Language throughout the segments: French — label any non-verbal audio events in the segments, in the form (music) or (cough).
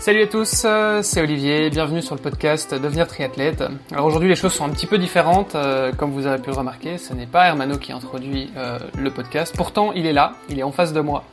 Salut à tous, euh, c'est Olivier, bienvenue sur le podcast Devenir triathlète. Alors aujourd'hui les choses sont un petit peu différentes, euh, comme vous avez pu le remarquer, ce n'est pas Hermano qui introduit euh, le podcast, pourtant il est là, il est en face de moi.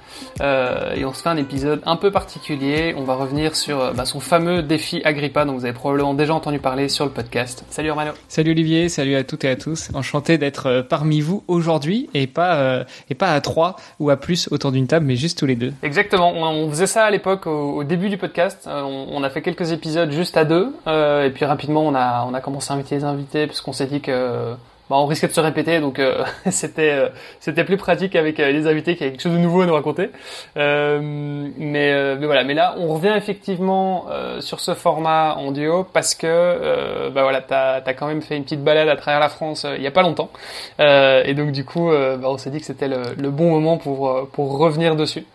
et on se fait un épisode un peu particulier, on va revenir sur bah, son fameux défi Agrippa dont vous avez probablement déjà entendu parler sur le podcast. Salut Hermano. Salut Olivier, salut à toutes et à tous, enchanté d'être parmi vous aujourd'hui et pas et pas à trois ou à plus autour d'une table mais juste tous les deux. Exactement, on, faisait ça à l'époque au début du podcast euh, on, a fait quelques épisodes juste à deux, euh, et puis rapidement on a commencé à inviter les invités parce qu'on s'est dit que bah, on risquait de se répéter, donc euh, (laughs) c'était plus pratique avec les invités qui avaient quelque chose de nouveau à nous raconter. mais, voilà, mais là on revient effectivement sur ce format en duo parce que bah voilà, t'as as quand même fait une petite balade à travers la France il y a pas longtemps, et donc du coup bah, on s'est dit que c'était le, bon moment pour revenir dessus.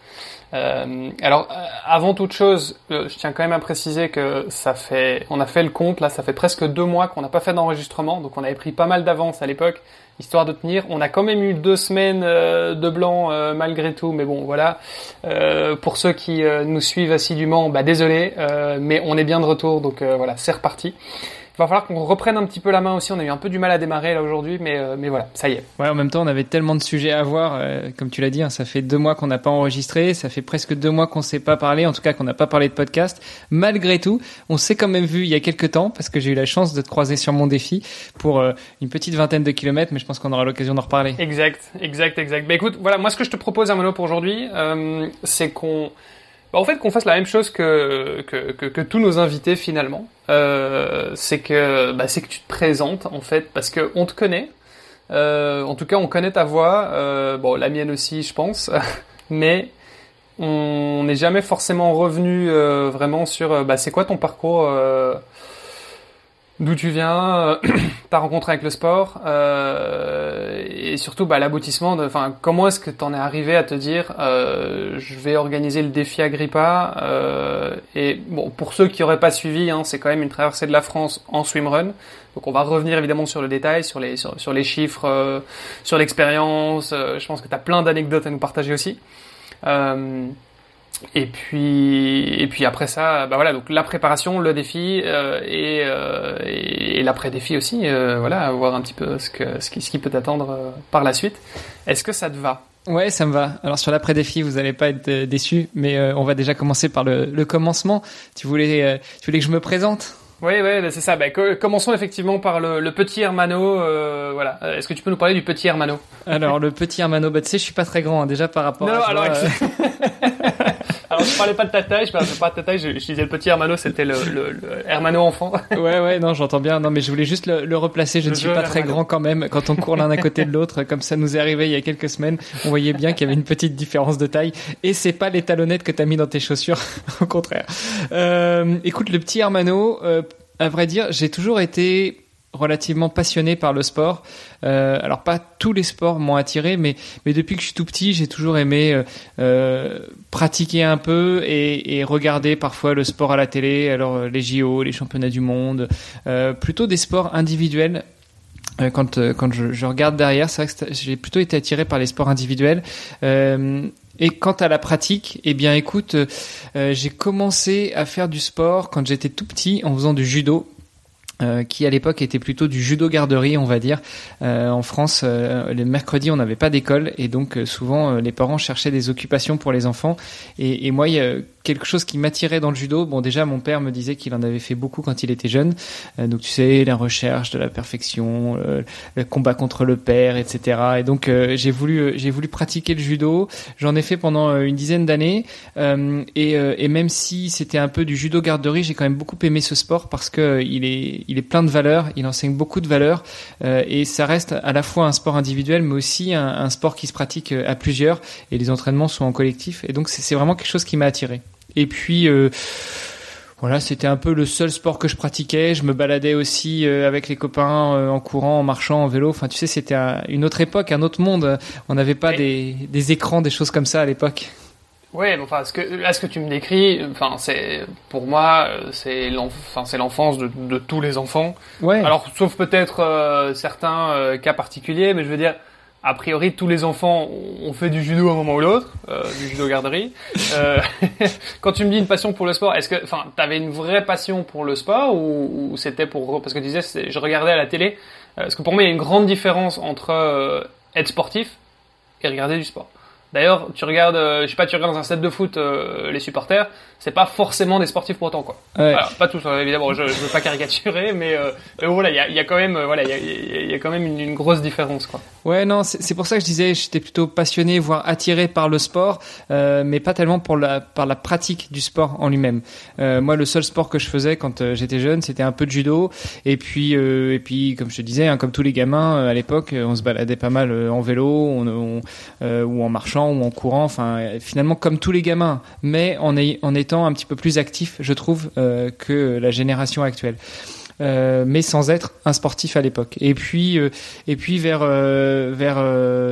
Euh, alors, euh, avant toute chose, euh, je tiens quand même à préciser que ça fait, on a fait le compte là, ça fait presque deux mois qu'on n'a pas fait d'enregistrement, donc on avait pris pas mal d'avance à l'époque, histoire de tenir. On a quand même eu deux semaines de blanc malgré tout, mais bon, voilà. pour ceux qui nous suivent assidûment, bah désolé, mais on est bien de retour, donc voilà, c'est reparti va falloir qu'on reprenne un petit peu la main aussi. On a eu un peu du mal à démarrer là aujourd'hui, mais, euh, mais voilà, ça y est. Ouais, en même temps, on avait tellement de sujets à voir. Euh, comme tu l'as dit, hein, ça fait deux mois qu'on n'a pas enregistré. Ça fait presque deux mois qu'on ne s'est pas parlé. En tout cas, qu'on n'a pas parlé de podcast. Malgré tout, on s'est quand même vu il y a quelques temps parce que j'ai eu la chance de te croiser sur mon défi pour euh, une petite vingtaine de kilomètres, mais je pense qu'on aura l'occasion d'en reparler. Exact, exact, exact. Bah écoute, voilà, moi ce que je te propose, Amano, pour aujourd'hui, c'est qu'on bah, en fait, qu'on fasse la même chose que, que, que, tous nos invités finalement. Euh, c'est que bah, que tu te présentes en fait parce que on te connaît. Euh, en tout cas, on connaît ta voix. Euh, bon, la mienne aussi, je pense. (laughs) Mais on n'est jamais forcément revenu vraiment sur bah, c'est quoi ton parcours d'où tu viens, euh, (clears throat) ta rencontre avec le sport, euh, et surtout bah, l'aboutissement de, enfin, comment est-ce que tu en es arrivé à te dire, euh, je vais organiser le défi Agrippa, euh, et bon, pour ceux qui n'auraient pas suivi, hein, c'est quand même une traversée de la France en swimrun, donc on va revenir évidemment sur le détail, sur les, sur, les chiffres, euh, sur l'expérience, je pense que tu as plein d'anecdotes à nous partager aussi. Et puis, et puis après ça, bah voilà, donc la préparation, le défi euh, et, euh, et, l'après-défi aussi, euh, voilà, voir un petit peu ce, que, ce, qui, ce qui peut attendre euh, par la suite. Est-ce que ça te va? Ouais, ça me va. Alors sur l'après-défi, vous n'allez pas être déçus, mais on va déjà commencer par le, le commencement. Tu voulais, tu voulais que je me présente? Oui, oui, c'est ça. Bah, commençons effectivement par le, le petit Hermano. Euh, voilà. Est-ce que tu peux nous parler du petit Hermano? Alors le petit Hermano, bah, tu sais, je suis pas très grand hein, déjà par rapport. Non, à alors. (laughs) (laughs) Alors, je parlais pas de ta taille, je parlais pas de ta taille, je, disais le petit Hermano, c'était le, le, le, Hermano enfant. (laughs) Ouais, ouais, non, j'entends bien. Non, mais je voulais juste le, le replacer. Je ne suis pas très grand quand même. Quand on court l'un à côté de l'autre, comme ça nous est arrivé il y a quelques semaines, on voyait bien qu'il y avait une petite différence de taille. Et c'est pas les talonnettes que t'as mis dans tes chaussures, (laughs) au contraire. Euh, écoute, le petit Hermano, euh, à vrai dire, j'ai toujours été relativement passionné par le sport. Euh, alors pas tous les sports m'ont attiré, mais mais depuis que je suis tout petit, j'ai toujours aimé euh, euh pratiquer un peu et, et, regarder parfois le sport à la télé. Alors euh, les JO, les championnats du monde, euh, plutôt des sports individuels. Quand quand je, je regarde derrière, c'est vrai que j'ai plutôt été attiré par les sports individuels. Et quant à la pratique, eh bien écoute, euh, j'ai commencé à faire du sport quand j'étais tout petit en faisant du judo. Euh, qui à l'époque était plutôt du judo garderie, on va dire. Euh, en France, euh, les mercredis, on n'avait pas d'école et donc euh, souvent les parents cherchaient des occupations pour les enfants. Et, et moi, il y a quelque chose qui m'attirait dans le judo. Bon, déjà, mon père me disait qu'il en avait fait beaucoup quand il était jeune. donc, tu sais, la recherche de la perfection, le combat contre le père, etc. Et donc, j'ai voulu, j'ai voulu pratiquer le judo. J'en ai fait pendant une dizaine d'années. et, et même si c'était un peu du judo garderie, j'ai quand même beaucoup aimé ce sport parce que il est il est plein de valeurs, il enseigne beaucoup de valeurs euh, et ça reste à la fois un sport individuel mais aussi un, sport qui se pratique euh, à plusieurs et les entraînements sont en collectif et donc c'est vraiment quelque chose qui m'a attiré. Et puis euh, voilà, c'était un peu le seul sport que je pratiquais. Je me baladais aussi avec les copains en courant, en marchant, en vélo. Enfin, tu sais, c'était une autre époque, un autre monde. On n'avait pas des, des, écrans, des choses comme ça à l'époque. Ouais, enfin, ce que, là, ce que tu me décris, enfin, c'est, pour moi, c'est l'enfance de, de, tous les enfants. Ouais. Alors, sauf peut-être certains cas particuliers, mais je veux dire, a priori, tous les enfants ont fait du judo à un moment ou l'autre, euh, du judo garderie. Euh, (laughs) quand tu me dis une passion pour le sport, est-ce que, enfin, t'avais une vraie passion pour le sport ou, c'était pour, parce que tu disais, je regardais à la télé. Euh, parce que pour moi, il y a une grande différence entre euh, être sportif et regarder du sport. D'ailleurs, tu regardes, euh, je sais pas, tu regardes dans un stade de foot euh, les supporters, c'est pas forcément des sportifs pour autant quoi. Ouais. pas tous hein, évidemment, je, je veux pas caricaturer, mais, euh, voilà, il y a, y a, quand même, voilà, il y a, y a, quand même une, une, grosse différence quoi. Ouais, non, c'est pour ça que je disais, j'étais plutôt passionné, voire attiré par le sport, mais pas tellement pour la par la pratique du sport en lui-même. Moi, le seul sport que je faisais quand j'étais jeune, c'était un peu de judo, et puis et puis comme je te disais, hein, comme tous les gamins à l'époque, on se baladait pas mal en vélo, on, on, ou en marchant ou en courant, finalement comme tous les gamins, mais en, étant un petit peu plus actif, je trouve, euh, que la génération actuelle. Euh, mais sans être un sportif à l'époque. Et puis, euh, vers vers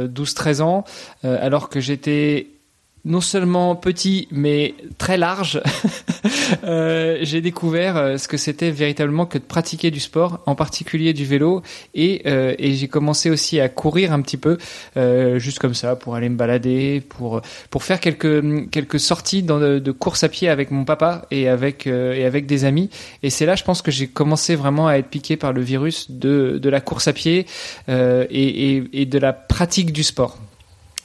12-13 ans, alors que j'étais non seulement petit mais très large, (laughs) euh, j'ai découvert euh, ce que c'était véritablement que de pratiquer du sport, en particulier du vélo, et, euh, et j'ai commencé aussi à courir un petit peu, euh, juste comme ça, pour aller me balader, pour pour faire quelques quelques sorties de course à pied avec mon papa et avec euh, et avec des amis. Et c'est là, je pense que j'ai commencé vraiment à être piqué par le virus de de la course à pied et, et, et de la pratique du sport.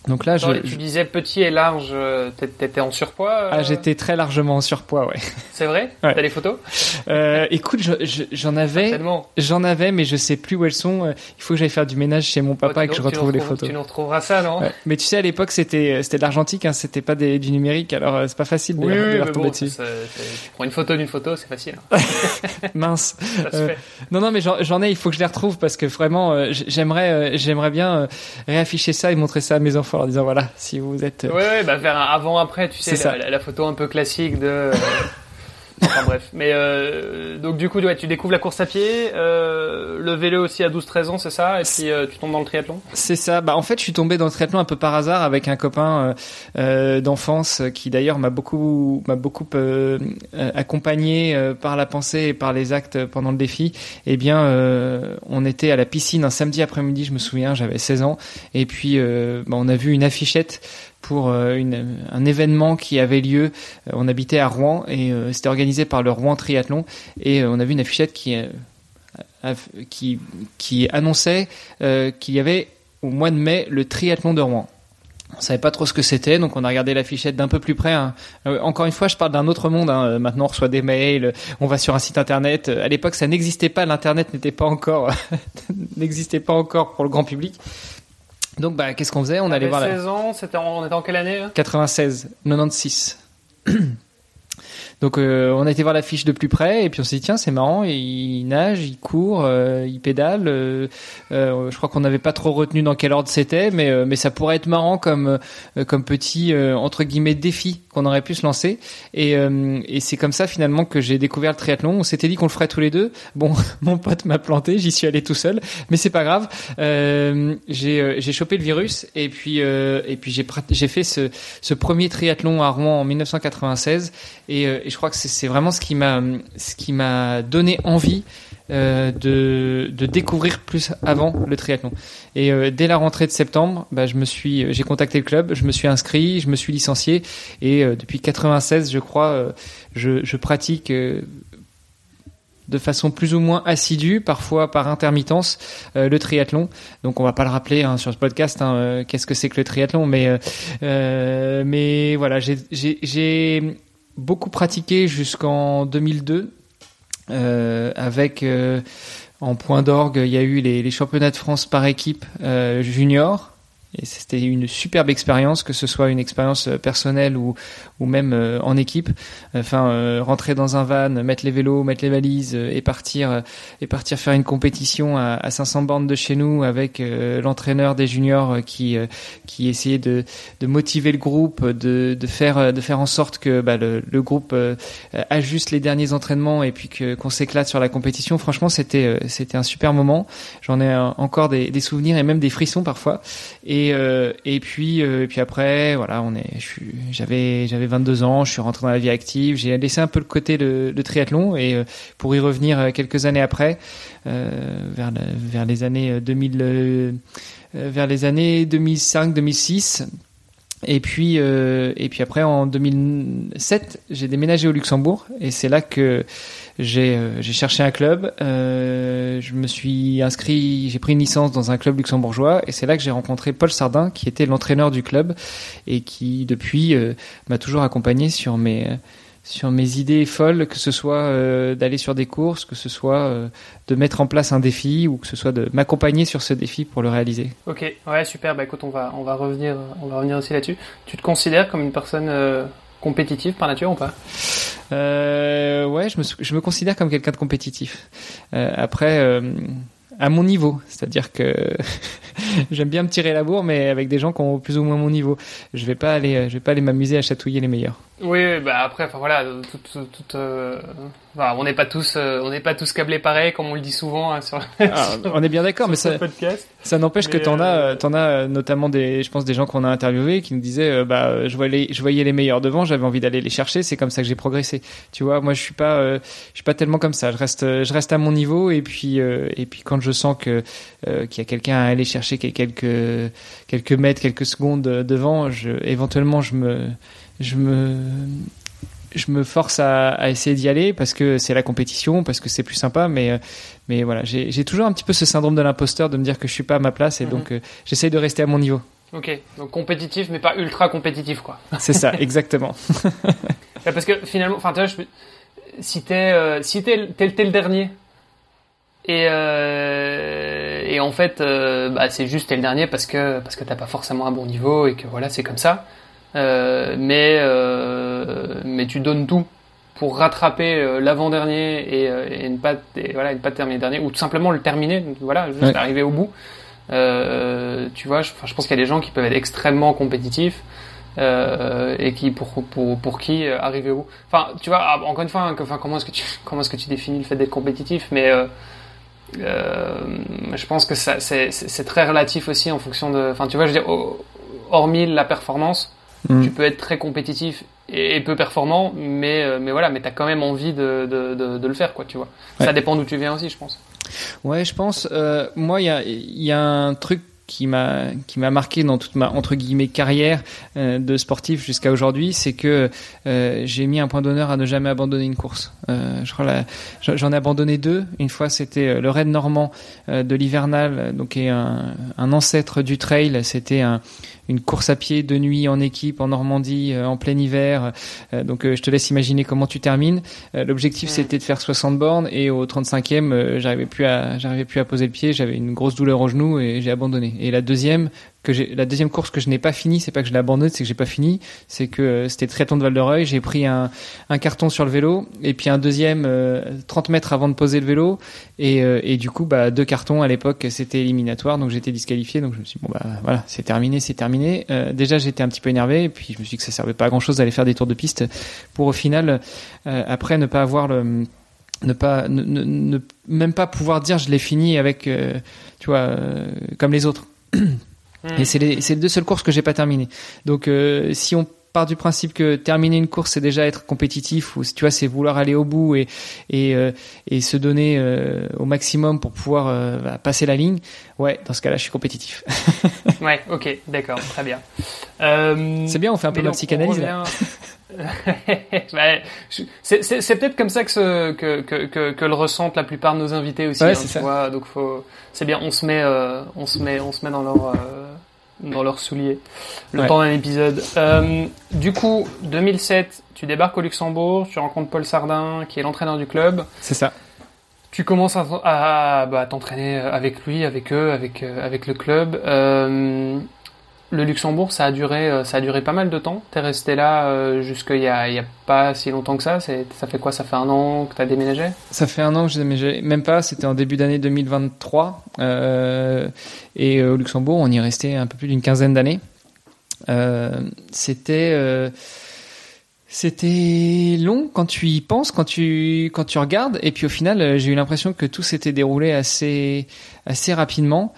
Donc là, je, tu disais petit et large, euh, t'étais en surpoids euh Ah, j'étais très largement en surpoids, ouais. C'est vrai? Ouais. T'as les photos? Euh, Écoute, j'en avais, j'en avais, mais je sais plus où elles sont. Il faut que j'aille faire du ménage chez mon papa et que je retrouve les photos. Tu nous retrouveras ça, non? Ouais. Mais tu sais, à l'époque, c'était c'était de l'argentique, hein, c'était pas des, du numérique, alors c'est pas facile de, oui, de les retomber bon, dessus. Ça, tu prends une photo d'une photo, c'est facile. (laughs) Mince. non, non, mais j'en ai. Il faut que je les retrouve parce que vraiment, j'aimerais, j'aimerais bien réafficher ça et montrer ça à mes enfants en disant voilà. Si vous êtes. Ouais, ouais bah faire un avant-après, tu sais, la, la, la, photo un peu classique de. (laughs) enfin bref. Mais euh, donc du coup, ouais, tu découvres la course à pied, euh, le vélo aussi à 12-13 ans, c'est ça? Et puis euh, tu tombes dans le triathlon? C'est ça. Bah en fait, je suis tombé dans le triathlon un peu par hasard avec un copain euh, d'enfance qui d'ailleurs m'a beaucoup m'a beaucoup euh, accompagné euh, par la pensée et par les actes pendant le défi. Eh bien, euh, on était à la piscine un samedi après-midi, je me souviens, j'avais 16 ans, et puis bah, on a vu une affichette pour une, un événement qui avait lieu. On habitait à Rouen et c'était organisé par le Rouen Triathlon et on a vu une affichette qui qui, qui annonçait qu'il y avait au mois de mai le triathlon de Rouen. On savait pas trop ce que c'était, donc on a regardé l'affichette d'un peu plus près. Hein. Euh, encore une fois, je parle d'un autre monde. Hein. Maintenant, on reçoit des mails, on va sur un site internet. À l'époque, ça n'existait pas. L'internet n'était pas encore (laughs) n'existait pas encore pour le grand public. Donc, bah, qu'est-ce qu'on faisait On allait voir. 16 ans, c'était en, on était en quelle année là 96, 96. Donc euh, on a été voir la fiche de plus près et puis on s'est dit tiens c'est marrant il nage, il court, euh, il pédale. Euh, euh je crois qu'on n'avait pas trop retenu dans quel ordre c'était, mais euh, mais ça pourrait être marrant comme euh, comme petit entre guillemets défi qu'on aurait pu se lancer. Et et c'est comme ça finalement que j'ai découvert le triathlon. On s'était dit qu'on le ferait tous les deux. Bon (laughs) mon pote m'a planté, j'y suis allé tout seul, mais c'est pas grave. j'ai j'ai chopé le virus et puis et puis j'ai j'ai fait ce ce premier triathlon à Rouen en 1996 et, et je crois que c'est vraiment ce qui m'a ce qui m'a donné envie euh, de, de découvrir plus avant le triathlon. Et euh, dès la rentrée de septembre, bah, je me suis j'ai contacté le club, je me suis inscrit, je me suis licencié et euh, depuis 96, je crois, euh, je, je, pratique euh, de façon plus ou moins assidue, parfois par intermittence, euh, le triathlon. Donc on va pas le rappeler hein, sur ce podcast, hein, euh, qu'est-ce que c'est que le triathlon, mais euh, mais voilà, j'ai beaucoup pratiqué jusqu'en 2002 euh, avec euh, en point d'orgue il y a eu les, les, championnats de France par équipe euh, junior et c'était une superbe expérience, que ce soit une expérience personnelle ou, ou même en équipe. Enfin, rentrer dans un van, mettre les vélos, mettre les valises et partir et partir faire une compétition à, à 500 bornes de chez nous avec l'entraîneur des juniors qui qui essayait de, de motiver le groupe, de, de faire de faire en sorte que bah, le, le, groupe ajuste les derniers entraînements et puis que qu'on s'éclate sur la compétition. Franchement, c'était c'était un super moment. J'en ai encore des, des, souvenirs et même des frissons parfois. Euh, et puis euh, et puis après, voilà, on est. J'avais j'avais 22 ans, je suis rentré dans la vie active. J'ai laissé un peu le côté le, le triathlon et euh, pour y revenir quelques années après, vers vers les années 2000, vers les années 2005-2006. Et puis, euh, et puis après, en 2007, j'ai déménagé au Luxembourg et c'est là que j'ai euh, cherché un club. Euh, je me suis inscrit, j'ai pris une licence dans un club luxembourgeois et c'est là que j'ai rencontré Paul Sardin, qui était l'entraîneur du club et qui depuis euh, m'a toujours accompagné sur mes sur mes idées folles, que ce soit euh, d'aller sur des courses, que ce soit euh, de mettre en place un défi ou que ce soit de m'accompagner sur ce défi pour le réaliser. Ok, ouais, super. Bah écoute, on va on va revenir on va revenir aussi là-dessus. Tu te considères comme une personne compétitive par nature ou pas? Euh, Ouais, je me, je me considère comme quelqu'un de compétitif. Euh, après, euh, à mon niveau, c'est-à-dire que (laughs) j'aime bien me tirer la bourre, mais avec des gens qui ont plus ou moins mon niveau. Je vais pas aller, je vais pas aller m'amuser à chatouiller les meilleurs. Oui, bah après, enfin voilà, tout, tout, euh, on n'est pas tous, euh, on n'est pas tous câblés pareil, comme on le dit souvent hein, sur, ah, On est bien d'accord, mais ça, ça n'empêche que t'en as, euh, t'en as notamment des, je pense des gens qu'on a interviewés qui nous disaient, bah, je voyais, je voyais les meilleurs devant, j'avais envie d'aller les chercher, c'est comme ça que j'ai progressé. Tu vois, moi je suis pas, je suis pas tellement comme ça. Je reste, je reste à mon niveau et puis, et puis quand je sens que qu'il y a quelqu'un à aller chercher quelques quelques mètres, quelques secondes devant, je, éventuellement je me je me je me force à, à essayer d'y aller parce que c'est la compétition, parce que c'est plus sympa, mais euh, mais voilà, j'ai toujours un petit peu ce syndrome de l'imposteur de me dire que je suis pas à ma place et mhm. donc euh, j'essaye de rester à mon niveau. Ok, donc compétitif mais pas ultra compétitif quoi. C'est ça, (laughs) exactement. parce que finalement, enfin tu vois, je, si t'es euh, si t'es le dernier et et en fait bah c'est juste t'es le dernier parce que parce que t'as pas forcément un bon niveau et que voilà c'est comme ça. Euh, mais euh, mais tu donnes tout pour rattraper euh, l'avant-dernier et, et, ne pas et, voilà ne pas terminer dernier ou tout simplement le terminer voilà juste arriver au bout. Tu vois je, je pense qu'il y a des gens qui peuvent être extrêmement compétitifs euh, et qui pour pour pour qui arriver au bout. Enfin tu vois ah, encore une fois hein, enfin comment est-ce que tu (laughs) comment est-ce que tu définis le fait d'être compétitif mais euh, je pense que ça c'est c'est très relatif aussi en fonction de enfin tu vois je veux dire hormis la performance Mm. Tu peux être très compétitif et, peu performant, mais, euh, mais voilà, mais tu as quand même envie de, de, de, de, le faire, quoi, tu vois. Ça dépend d'où tu viens aussi, je pense. Ouais, je pense. Euh, moi, il y a, y a un truc qui m'a qui m'a marqué dans toute ma entre guillemets carrière euh, de sportif jusqu'à aujourd'hui, c'est que euh, j'ai mis un point d'honneur à ne jamais abandonner une course. Euh, je crois j'en ai abandonné deux. Une fois, c'était le raid normand de l'hivernal, donc est un, un ancêtre du trail. C'était un une course à pied de nuit en équipe en Normandie euh, en plein hiver. Euh, donc euh, je te laisse imaginer comment tu termines. L'objectif c'était de faire 60 bornes et au 35e j'arrivais plus à j'arrivais plus à poser le pied, j'avais une grosse douleur au genou et j'ai abandonné. Et la deuxième que j'ai la deuxième course que je n'ai pas fini, c'est pas que je l'ai abandonné, c'est que j'ai pas fini, c'est que euh, c'était très de Val de Reuil, j'ai pris un, un carton sur le vélo et puis un deuxième 30 mètres avant de poser le vélo et, et du coup bah deux cartons à l'époque c'était éliminatoire donc j'étais disqualifié donc je me suis dit bon bah voilà c'est terminé c'est terminé euh, déjà, j'étais un petit peu énervé, et puis je me suis dit que ça servait pas à grand chose d'aller faire des tours de piste pour au final, euh, après, ne pas avoir le, ne pas, ne, même pas pouvoir dire je l'ai fini avec, euh, tu vois, comme les autres. Et c'est les, les, deux seules courses que j'ai pas terminées. Donc, si on part du principe que terminer une course c'est déjà être compétitif ou tu vois c'est vouloir aller au bout et et, euh, et se donner euh, au maximum pour pouvoir euh, bah, passer la ligne ouais dans ce cas-là je suis compétitif. (laughs) Ouais ok d'accord très bien. C'est bien on fait un peu de psychanalyse (laughs) (laughs) c'est peut-être comme ça que, ce, que, que, que, le ressentent la plupart de nos invités aussi. Ouais, hein, tu vois, donc c'est bien, on se met, on se met, on se met dans leur, dans leurs souliers le temps d'un épisode. Euh, du coup, 2007, tu débarques au Luxembourg, tu rencontres Paul Sardin, qui est l'entraîneur du club. C'est ça. Tu commences à, à bah, t'entraîner avec lui, avec eux, avec, euh, avec le club. Le Luxembourg, ça a duré, euh, ça a duré pas mal de temps. T'es resté là euh, jusqu'il y a, y a pas si longtemps que ça. Ça fait quoi? Ça fait un an que t'as déménagé? Ça fait un an que j'ai déménagé. Même pas. C'était en début d'année 2023. Euh, et au Luxembourg, on y est resté un peu plus d'une quinzaine d'années. c'était long quand tu y penses, quand tu regardes, et puis au final, j'ai eu l'impression que tout s'était déroulé assez assez rapidement.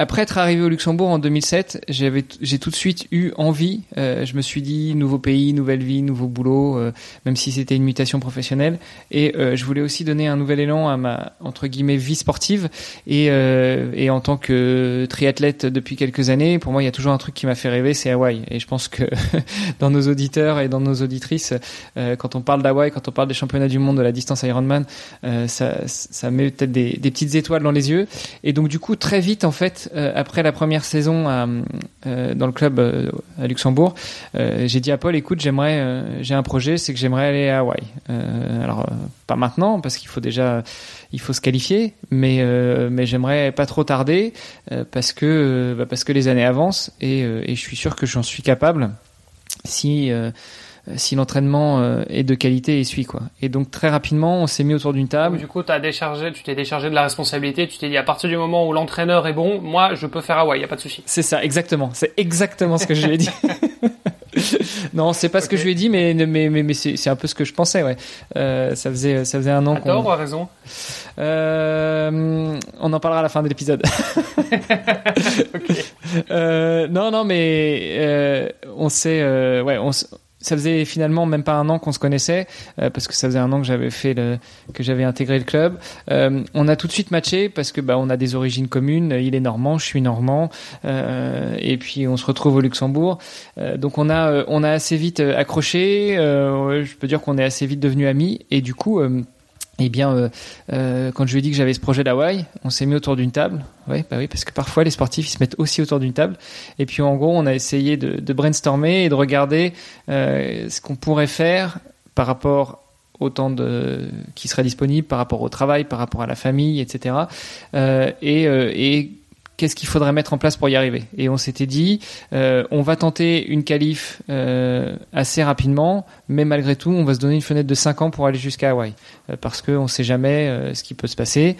Après être arrivé au Luxembourg en 2007, j'avais, j'ai tout de suite eu envie. Euh, je me suis dit nouveau pays, nouvelle vie, nouveau boulot, euh, même si c'était une mutation professionnelle. Et euh, je voulais aussi donner un nouvel élan à ma entre guillemets vie sportive. Et, et en tant que triathlète depuis quelques années, pour moi, il y a toujours un truc qui m'a fait rêver, c'est Hawaï. Et je pense que (laughs) dans nos auditeurs et dans nos auditrices, quand on parle d'Hawaï, quand on parle des championnats du monde de la distance Ironman, ça, ça met peut-être des, des petites étoiles dans les yeux. Et donc du coup, très vite en fait euh, après la première saison euh, dans le club euh, à Luxembourg, j'ai dit à Paul, écoute, j'aimerais, j'ai un projet, c'est que j'aimerais aller à Hawaï. alors pas maintenant parce qu'il faut déjà, il faut se qualifier, mais mais j'aimerais pas trop tarder parce que bah, parce que les années avancent et, et je suis sûr que j'en suis capable si si l'entraînement euh, est de qualité et suit quoi. Et donc très rapidement, on s'est mis autour d'une table. Du coup, as déchargé, tu t'es déchargé de la responsabilité. Tu t'es dit à partir du moment où l'entraîneur est bon, moi, je peux faire Hawaï, y a pas de souci. C'est ça, exactement. C'est exactement ce que je lui ai dit. (laughs) non, c'est pas ce que je lui ai dit, mais mais mais, mais c'est un peu ce que je pensais. Ouais. Euh, ça faisait ça faisait un an. À tort ou à raison? Euh, On en parlera à la fin de l'épisode. (laughs) okay. euh, non non mais euh, on sait ouais on ça faisait finalement même pas un an qu'on se connaissait euh, parce que ça faisait un an que j'avais fait le, que j'avais intégré le club. Euh, on a tout de suite matché parce que bah on a des origines communes. Il est normand, je suis normand, euh, et puis on se retrouve au Luxembourg. Euh, donc on a on a assez vite accroché. je peux dire qu'on est assez vite devenus amis et du coup eh bien, euh, euh, quand je lui ai dit que j'avais ce projet d'Hawaï, on s'est mis autour d'une table. Oui, bah oui, parce que parfois les sportifs ils se mettent aussi autour d'une table. Et puis en gros, on a essayé de, brainstormer et de regarder euh, ce qu'on pourrait faire par rapport au temps de, qui serait disponible, par rapport au travail, par rapport à la famille, etc. Et, et qu'est-ce qu'il faudrait mettre en place pour y arriver. Et on s'était dit, euh, on va tenter une qualif euh, assez rapidement, mais malgré tout, on va se donner une fenêtre de 5 ans pour aller jusqu'à Hawaï, euh, parce qu'on ne sait jamais euh, ce qui peut se passer.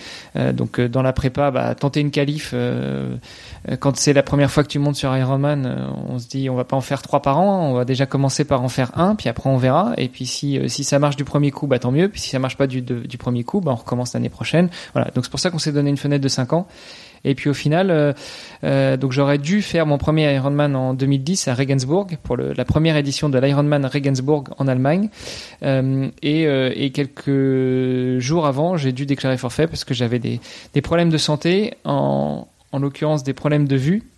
Donc dans la prépa, bah, tenter une qualif, quand c'est la première fois que tu montes sur Ironman, on se dit, on va pas en faire trois par an, on va déjà commencer par en faire un, puis après on verra. Et puis si, ça marche du premier coup, bah tant mieux. Puis si ça marche pas du, du premier coup, bah on recommence l'année prochaine. Voilà. Donc c'est pour ça qu'on s'est donné une fenêtre de 5 ans. Et puis au final, euh, euh, donc j'aurais dû faire mon premier Ironman en 2010 à Regensburg pour le, la première édition de l'Ironman Regensburg en Allemagne. Euh, et, et, quelques jours avant, j'ai dû déclarer forfait parce que j'avais des, des problèmes de santé, en, en l'occurrence des problèmes de vue.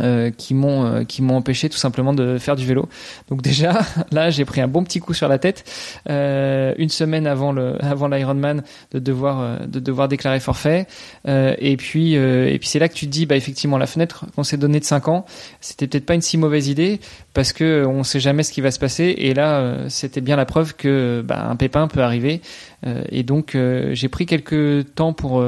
Euh, qui m'ont euh, qui m'ont empêché tout simplement de faire du vélo. Donc déjà (laughs) là j'ai pris un bon petit coup sur la tête. Euh, une semaine avant le avant l'Ironman de devoir euh, de devoir déclarer forfait. Et puis et puis c'est là que tu te dis bah effectivement la fenêtre qu'on s'est donnée de 5 ans c'était peut-être pas une si mauvaise idée parce que on sait jamais ce qui va se passer. Et là c'était bien la preuve que bah, un pépin peut arriver. Et donc j'ai pris quelques temps pour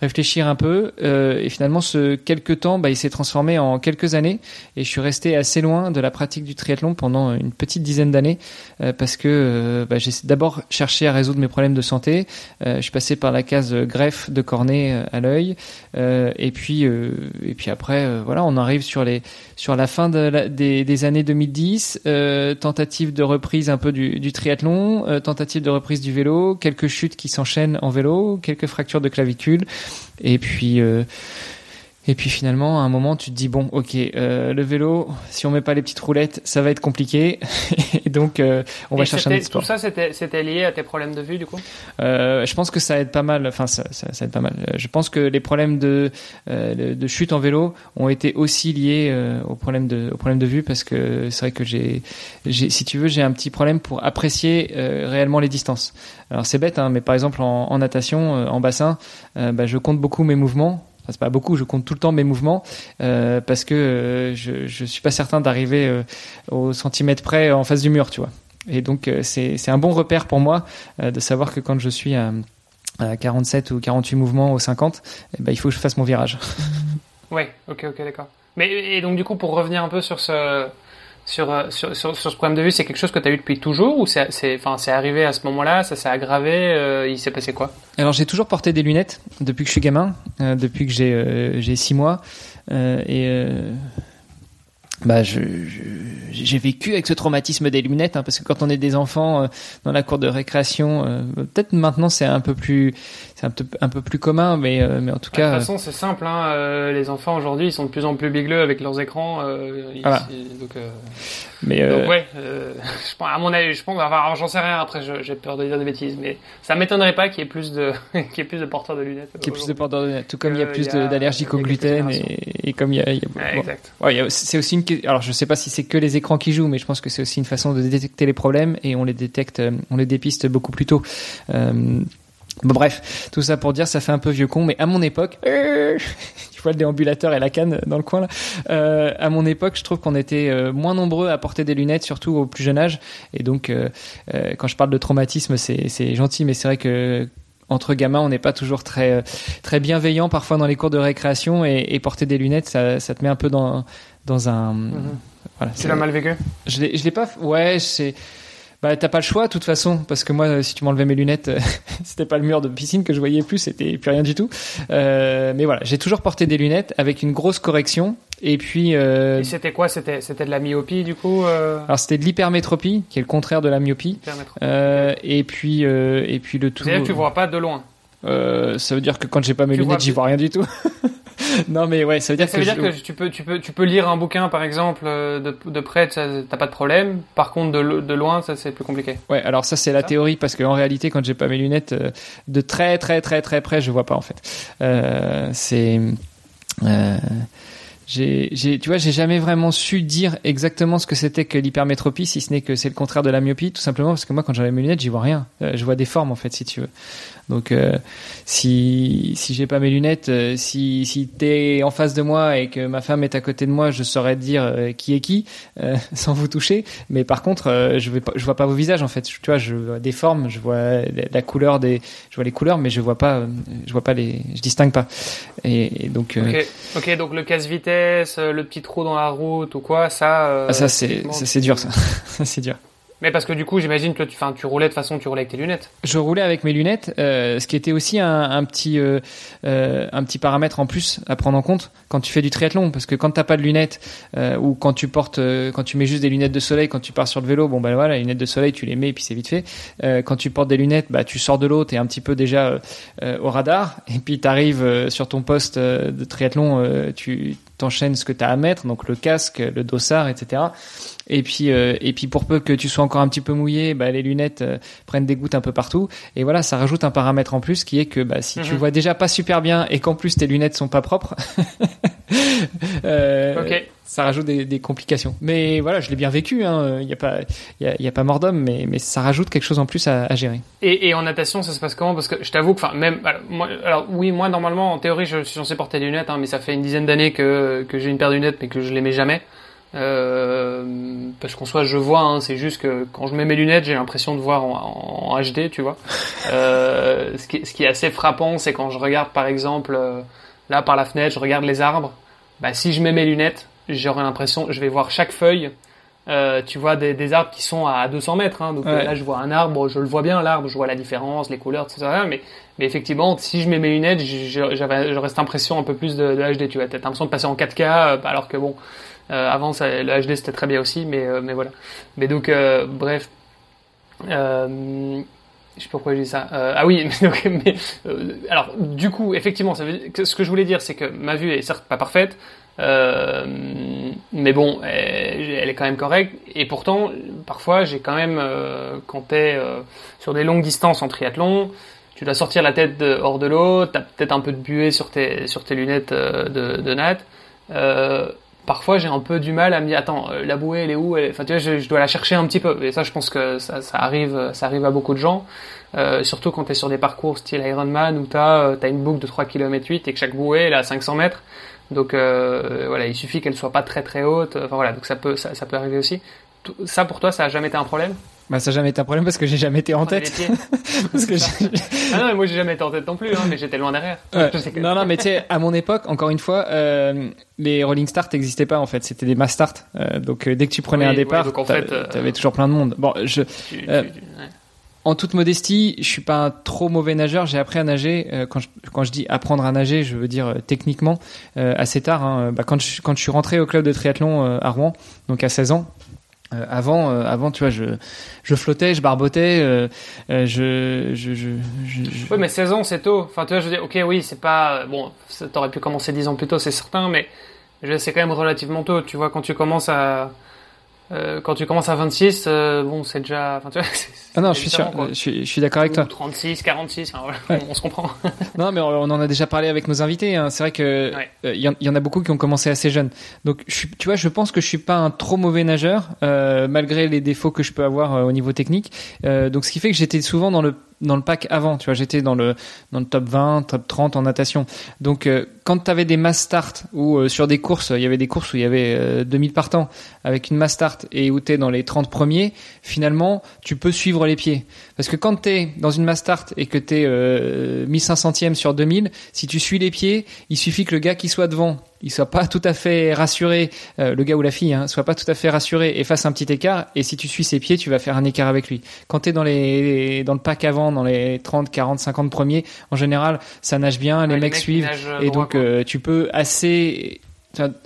réfléchir un peu. Euh, et finalement, ce quelques temps, bah, il s'est transformé en quelques années. Et je suis resté assez loin de la pratique du triathlon pendant une petite dizaine d'années euh, parce que euh, bah, j'ai d'abord cherché à résoudre mes problèmes de santé. Euh, je suis passé par la case greffe de cornée euh, à l'œil. et puis et puis après, voilà, on arrive sur les sur la fin de la, des, des, années 2010. tentative de reprise un peu du, du triathlon, tentative de reprise du vélo, quelques chutes qui s'enchaînent en vélo, quelques fractures de clavicule. Et puis, euh, et puis finalement, à un moment, tu te dis bon, ok, euh, le vélo, si on met pas les petites roulettes, ça va être compliqué. (laughs) et donc, euh, on va chercher un autre sport. Tout ça, c'était lié à tes problèmes de vue, du coup? Euh, Je pense que ça aide pas mal. Enfin, ça, ça, ça, aide pas mal. Je pense que les problèmes de, euh, de chute en vélo ont été aussi liés euh, aux problèmes de, aux problèmes de vue parce que c'est vrai que j'ai, si tu veux, j'ai un petit problème pour apprécier réellement les distances. Alors c'est bête, hein, mais par exemple en, en natation, en bassin, bah, je compte beaucoup mes mouvements c'est pas beaucoup, je compte tout le temps mes mouvements euh, parce que euh, je, je suis pas certain d'arriver euh, au centimètre près en face du mur, tu vois. Et donc c'est c'est un bon repère pour moi de savoir que quand je suis à, à 47 ou 48 mouvements au 50, eh ben, il faut que je fasse mon virage. Ouais, ok, ok, d'accord. Mais et donc du coup, pour revenir un peu sur ce sur, euh, sur, sur, sur, ce problème de vue, c'est quelque chose que tu as eu depuis toujours ou c'est arrivé à ce moment-là, ça s'est aggravé, euh, il s'est passé quoi? Alors j'ai toujours porté des lunettes depuis que je suis gamin, euh, depuis que j'ai j'ai six mois et bah je, j'ai vécu avec ce traumatisme des lunettes hein, parce que quand on est des enfants euh, dans la cour de récréation euh, peut-être maintenant c'est un peu plus c'est un, peu, un peu plus commun mais euh, mais en tout cas de toute façon c'est simple hein, les enfants aujourd'hui ils sont de plus en plus bigleux avec leurs écrans voilà. donc, mais donc ouais (laughs) je pense à mon avis je pense enfin, j'en sais rien après j'ai peur de dire des bêtises mais ça m'étonnerait pas qu'il y ait plus de (laughs) qu'il y ait plus de porteurs de lunettes qu'il y ait plus de porteurs de lunettes tout comme il y a plus d'allergiques au gluten et, et, comme il y a, a exact. ouais, c'est aussi une alors je sais pas si c'est que les écrans qui jouent, mais je pense que c'est aussi une façon de détecter les problèmes et on les détecte, euh, on les dépiste beaucoup plus tôt. Euh, bref, tout ça pour dire, ça fait un peu vieux con, mais à mon époque, (laughs) tu vois le déambulateur et la canne dans le coin là. Euh, à mon époque, je trouve qu'on était moins nombreux à porter des lunettes, surtout au plus jeune âge. Et donc, quand je parle de traumatisme, c'est gentil, mais c'est vrai que entre gamins, on n'est pas toujours très très bienveillant parfois dans les cours de récréation et, et porter des lunettes, ça, ça te met un peu dans dans un. Mhm. Voilà, tu l'as mal vécu Je l'ai, je l'ai pas. Ouais, c'est. Bah, t'as pas le choix, de toute façon, parce que moi, si tu m'enlevais mes lunettes, (laughs) c'était pas le mur de piscine que je voyais plus, c'était plus rien du tout. Euh, mais voilà, j'ai toujours porté des lunettes avec une grosse correction. Et puis. Euh... Et c'était quoi? C'était c'était de la myopie du coup euh... Alors c'était de l'hypermétropie, qui est le contraire de la myopie. Euh, et puis euh, et puis le tout. C'est-à-dire que tu vois pas de loin. Euh, ça veut dire que quand j'ai pas mes lunettes, j'y vois rien du tout. (laughs) (laughs) non, mais ouais, ça veut dire ça que, veut dire que tu peux, tu peux, tu peux lire un bouquin, par exemple, euh, de, de près, t'as pas de problème. Par contre, de, de loin, ça c'est plus compliqué. Ouais, alors ça c'est la théorie parce qu'en réalité, quand j'ai pas mes lunettes, euh, de très, très, très, très près, je vois pas en fait. Euh, c'est euh, j'ai, tu vois, j'ai jamais vraiment su dire exactement ce que c'était que l'hypermétropie, si ce n'est que c'est le contraire de la myopie, tout simplement parce que moi, quand j'avais mes lunettes, j'y vois rien. je vois des formes, en fait, si tu veux. Donc euh, si si j'ai pas mes lunettes, euh, si si t'es en face de moi et que ma femme est à côté de moi, je saurais dire euh, qui est qui (laughs) sans vous toucher. Mais par contre, je vais pas, je vois pas vos visages en fait. Tu vois, je vois des formes, je vois la couleur des, je vois les couleurs, mais je vois pas, je vois pas les, je distingue pas. Et, donc. ok, ok, donc le casse-vitesse, le petit trou dans la route ou quoi, ça. ah, ça c'est c'est dur ça, (laughs) ça c'est dur. Mais parce que du coup, j'imagine que tu, roulais de façon, tu roulais avec tes lunettes. Je roulais avec mes lunettes, euh, ce qui était aussi un, petit, euh, euh, un petit paramètre en plus à prendre en compte quand tu fais du triathlon, parce que quand t'as pas de lunettes ou quand tu portes, quand tu mets juste des lunettes de soleil quand tu pars sur le vélo, bon ben voilà, les lunettes de soleil tu les mets et puis c'est vite fait. Quand tu portes des lunettes, bah tu sors de l'eau, t'es un petit peu déjà au radar, et puis t'arrives sur ton poste de triathlon, tu t'enchaînes ce que t'as à mettre, donc le casque, le dossard, etc. Et puis, euh, et puis pour peu que tu sois encore un petit peu mouillé, bah, les lunettes euh, prennent des gouttes un peu partout. Et voilà, ça rajoute un paramètre en plus qui est que bah, si tu mhm. vois déjà pas super bien et qu'en plus tes lunettes sont pas propres, (laughs) euh, ça rajoute des, des, complications. Mais voilà, je l'ai bien vécu. Il hein. n'y a pas, il y a, y a, pas mort d'homme, mais, mais ça rajoute quelque chose en plus à, à gérer. Et, et, en natation, ça se passe comment? Parce que je t'avoue que, enfin, même, alors, moi, alors, oui, moi normalement, en théorie, je suis censé porter des lunettes, hein, mais ça fait une dizaine d'années que que j'ai une paire de lunettes, mais que je les mets jamais. Euh, parce qu'en soi je vois, hein, c'est juste que quand je mets mes lunettes, j'ai l'impression de voir en, en, HD, tu vois. (laughs) Euh, ce, qui, ce, qui, est assez frappant, c'est quand je regarde par exemple euh, là par la fenêtre, je regarde les arbres. Bah, si je mets mes lunettes, j'aurai l'impression, je vais voir chaque feuille. Euh, tu vois des, des, arbres qui sont à 200 mètres, hein, donc là je vois un arbre, je le vois bien l'arbre, je vois la différence, les couleurs, tout ça. Mais, mais effectivement, si je mets mes lunettes, j'aurais cette impression un peu plus de, de HD. Tu vois, t'as l'impression de passer en 4K, euh, alors que bon, euh, avant, ça, le HD c'était très bien aussi, mais, euh, mais voilà. Mais donc, euh, bref. je sais pas pourquoi je dis ça. ah oui, (laughs) mais, alors du coup, effectivement, ça veut ce que je voulais dire, c'est que ma vue est certes pas parfaite, mais bon, elle, est quand même correcte. Et pourtant, parfois, j'ai quand même, quand t'es sur des longues distances en triathlon, tu dois sortir la tête hors de l'eau, t'as peut-être un peu de buée sur tes sur tes lunettes de, de nat parfois j'ai un peu du mal à me dire attends euh, la bouée elle est où enfin tu vois je, dois la chercher un petit peu. Et ça je pense que ça, arrive ça arrive à beaucoup de gens. Euh, surtout quand tu es sur des parcours style Ironman où tu as, euh, as, une boucle de 3 km 8 et que chaque bouée elle est à 500 mètres donc euh, voilà il suffit qu'elle soit pas très très haute enfin voilà donc ça peut ça, ça peut arriver aussi ça pour toi ça a jamais été un problème? Bah ça n'a jamais été un problème parce que j'ai jamais été en tête. (laughs) parce que (laughs) ah non mais moi j'ai jamais été en tête non plus, hein, mais j'étais loin derrière. Non non mais tu sais à mon époque encore une fois euh, les rolling start n'existaient pas en fait, c'était des mass start. Euh, donc euh, dès que tu prenais un départ, tu avais toujours plein de monde. Bon je. En toute modestie, je suis pas un trop mauvais nageur. J'ai appris à nager. quand, je, quand je dis apprendre à nager, je veux dire techniquement assez tard. Hein. Bah, quand, je, quand je suis rentré au club de triathlon à Rouen, donc à 16 ans, euh, avant, euh, avant, tu vois, je, je flottais, je barbotais, euh, je, je, je, Oui, mais 16 ans, c'est tôt. Enfin, tu vois, je veux dire, ok, oui, c'est pas. Bon, t'aurais pu commencer 10 ans plus tôt, c'est certain, mais c'est quand même relativement tôt. Tu vois, quand tu commences à euh, quand tu commences à 26, euh, bon, c'est déjà. Enfin, tu vois, (laughs) ah non, je suis sûr, je suis, je suis d'accord avec toi. 36, 46, (laughs) on, se comprend. (laughs) non, mais on, en a déjà parlé avec nos invités. Hein. C'est vrai que il euh, y, en a beaucoup qui ont commencé assez jeunes. Donc, je tu vois, je pense que je suis pas un trop mauvais nageur, malgré les défauts que je peux avoir au niveau technique. donc, ce qui fait que j'étais souvent dans le dans le pack avant, tu vois, j'étais dans le top 20, top 30 en natation. Donc euh, quand tu avais des mass start ou euh, sur des courses, il y avait des courses où il y avait 2000 euh, partants avec une mass start et où tu es dans les 30 premiers, finalement, tu peux suivre les pieds. Parce que quand tu es dans une mass start et que tu es 1500e sur 2000, si tu suis les pieds, il suffit que le gars qui soit devant il soit pas tout à fait rassuré, euh, le gars ou la fille, hein, soit pas tout à fait rassuré et fasse un petit écart. Et si tu suis ses pieds, tu vas faire un écart avec lui. Quand tu es dans, les, dans le pack avant, dans les 30, 40, 50 premiers, en général, ça nage bien, les, mecs suivent. Et donc, euh, tu peux assez,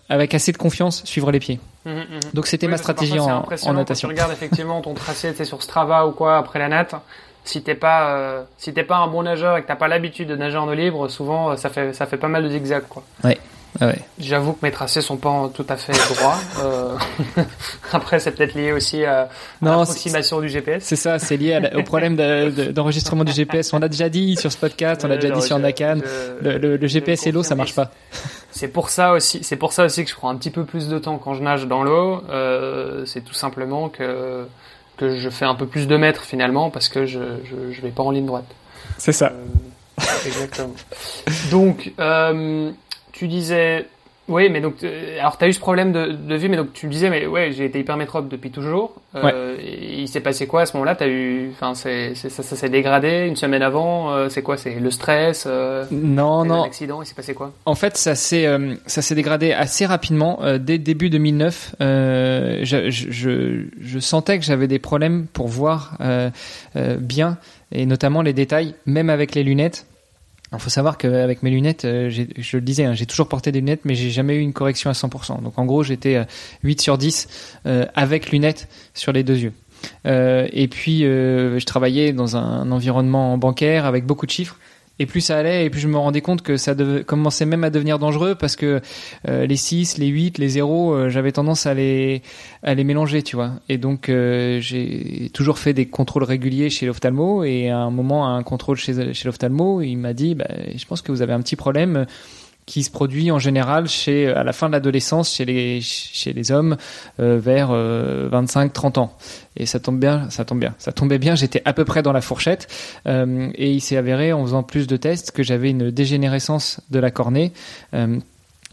avec assez de confiance, suivre les pieds. Mmh, mmh, mmh. Donc, c'était ma stratégie en, en, natation. Quand tu regardes effectivement ton tracé, tu sur Strava ou quoi, après la natte, si t'es pas euh, si t'es pas un bon nageur et que t'as pas l'habitude de nager en eau libre, souvent ça fait ça fait pas mal de zigzags quoi. Ouais. Ah J'avoue que mes tracés sont pas tout à fait droits. Euh, (laughs) après, c'est peut-être lié aussi à, l'approximation du GPS. C'est ça, c'est lié au problème d'enregistrement du GPS. On l'a déjà dit sur ce podcast, on l'a déjà dit sur Nakan. Le, GPS et l'eau, ça marche pas. C'est pour ça aussi, c'est pour ça aussi que je prends un petit peu plus de temps quand je nage dans l'eau. Euh, c'est tout simplement que que je fais un peu plus de mètres finalement parce que je je, je vais pas en ligne droite. C'est ça. Euh, exactement. Donc tu disais, oui, mais donc, euh, alors tu as eu ce problème de, de vue, mais donc tu disais, mais ouais, j'ai été hypermétrope depuis toujours. Euh, il s'est passé quoi à ce moment-là? T'as eu, enfin, c'est, ça, ça s'est dégradé une semaine avant. Euh, c'est quoi? C'est le stress Non, non. L'accident, il s'est passé quoi? En fait, ça s'est, ça s'est dégradé assez rapidement. dès début 2009, je, je, je, sentais que j'avais des problèmes pour voir bien et notamment les détails, même avec les lunettes. Il faut savoir qu'avec mes lunettes, euh, je le disais, hein, j'ai toujours porté des lunettes, mais j'ai jamais eu une correction à 100%. Donc en gros, j'étais 8 euh, sur 10 euh, avec lunettes sur les deux yeux. et puis, je travaillais dans un environnement bancaire avec beaucoup de chiffres et plus ça allait, et plus je me rendais compte que ça commençait même à devenir dangereux parce que euh, les 6, les 8, les 0, euh, j'avais tendance à les, à les mélanger, tu vois. Et donc, euh, j'ai toujours fait des contrôles réguliers chez l'ophtalmo, et à un moment, un contrôle chez, chez l'ophtalmo, il m'a dit, bah, je pense que vous avez un petit problème qui se produit en général chez à la fin de l'adolescence chez les chez les hommes euh, vers 25-30 euh, ans. Et ça tombe bien, ça tombe bien, ça tombait bien. J'étais à peu près dans la fourchette euh, et il s'est avéré en faisant plus de tests que j'avais une dégénérescence de la cornée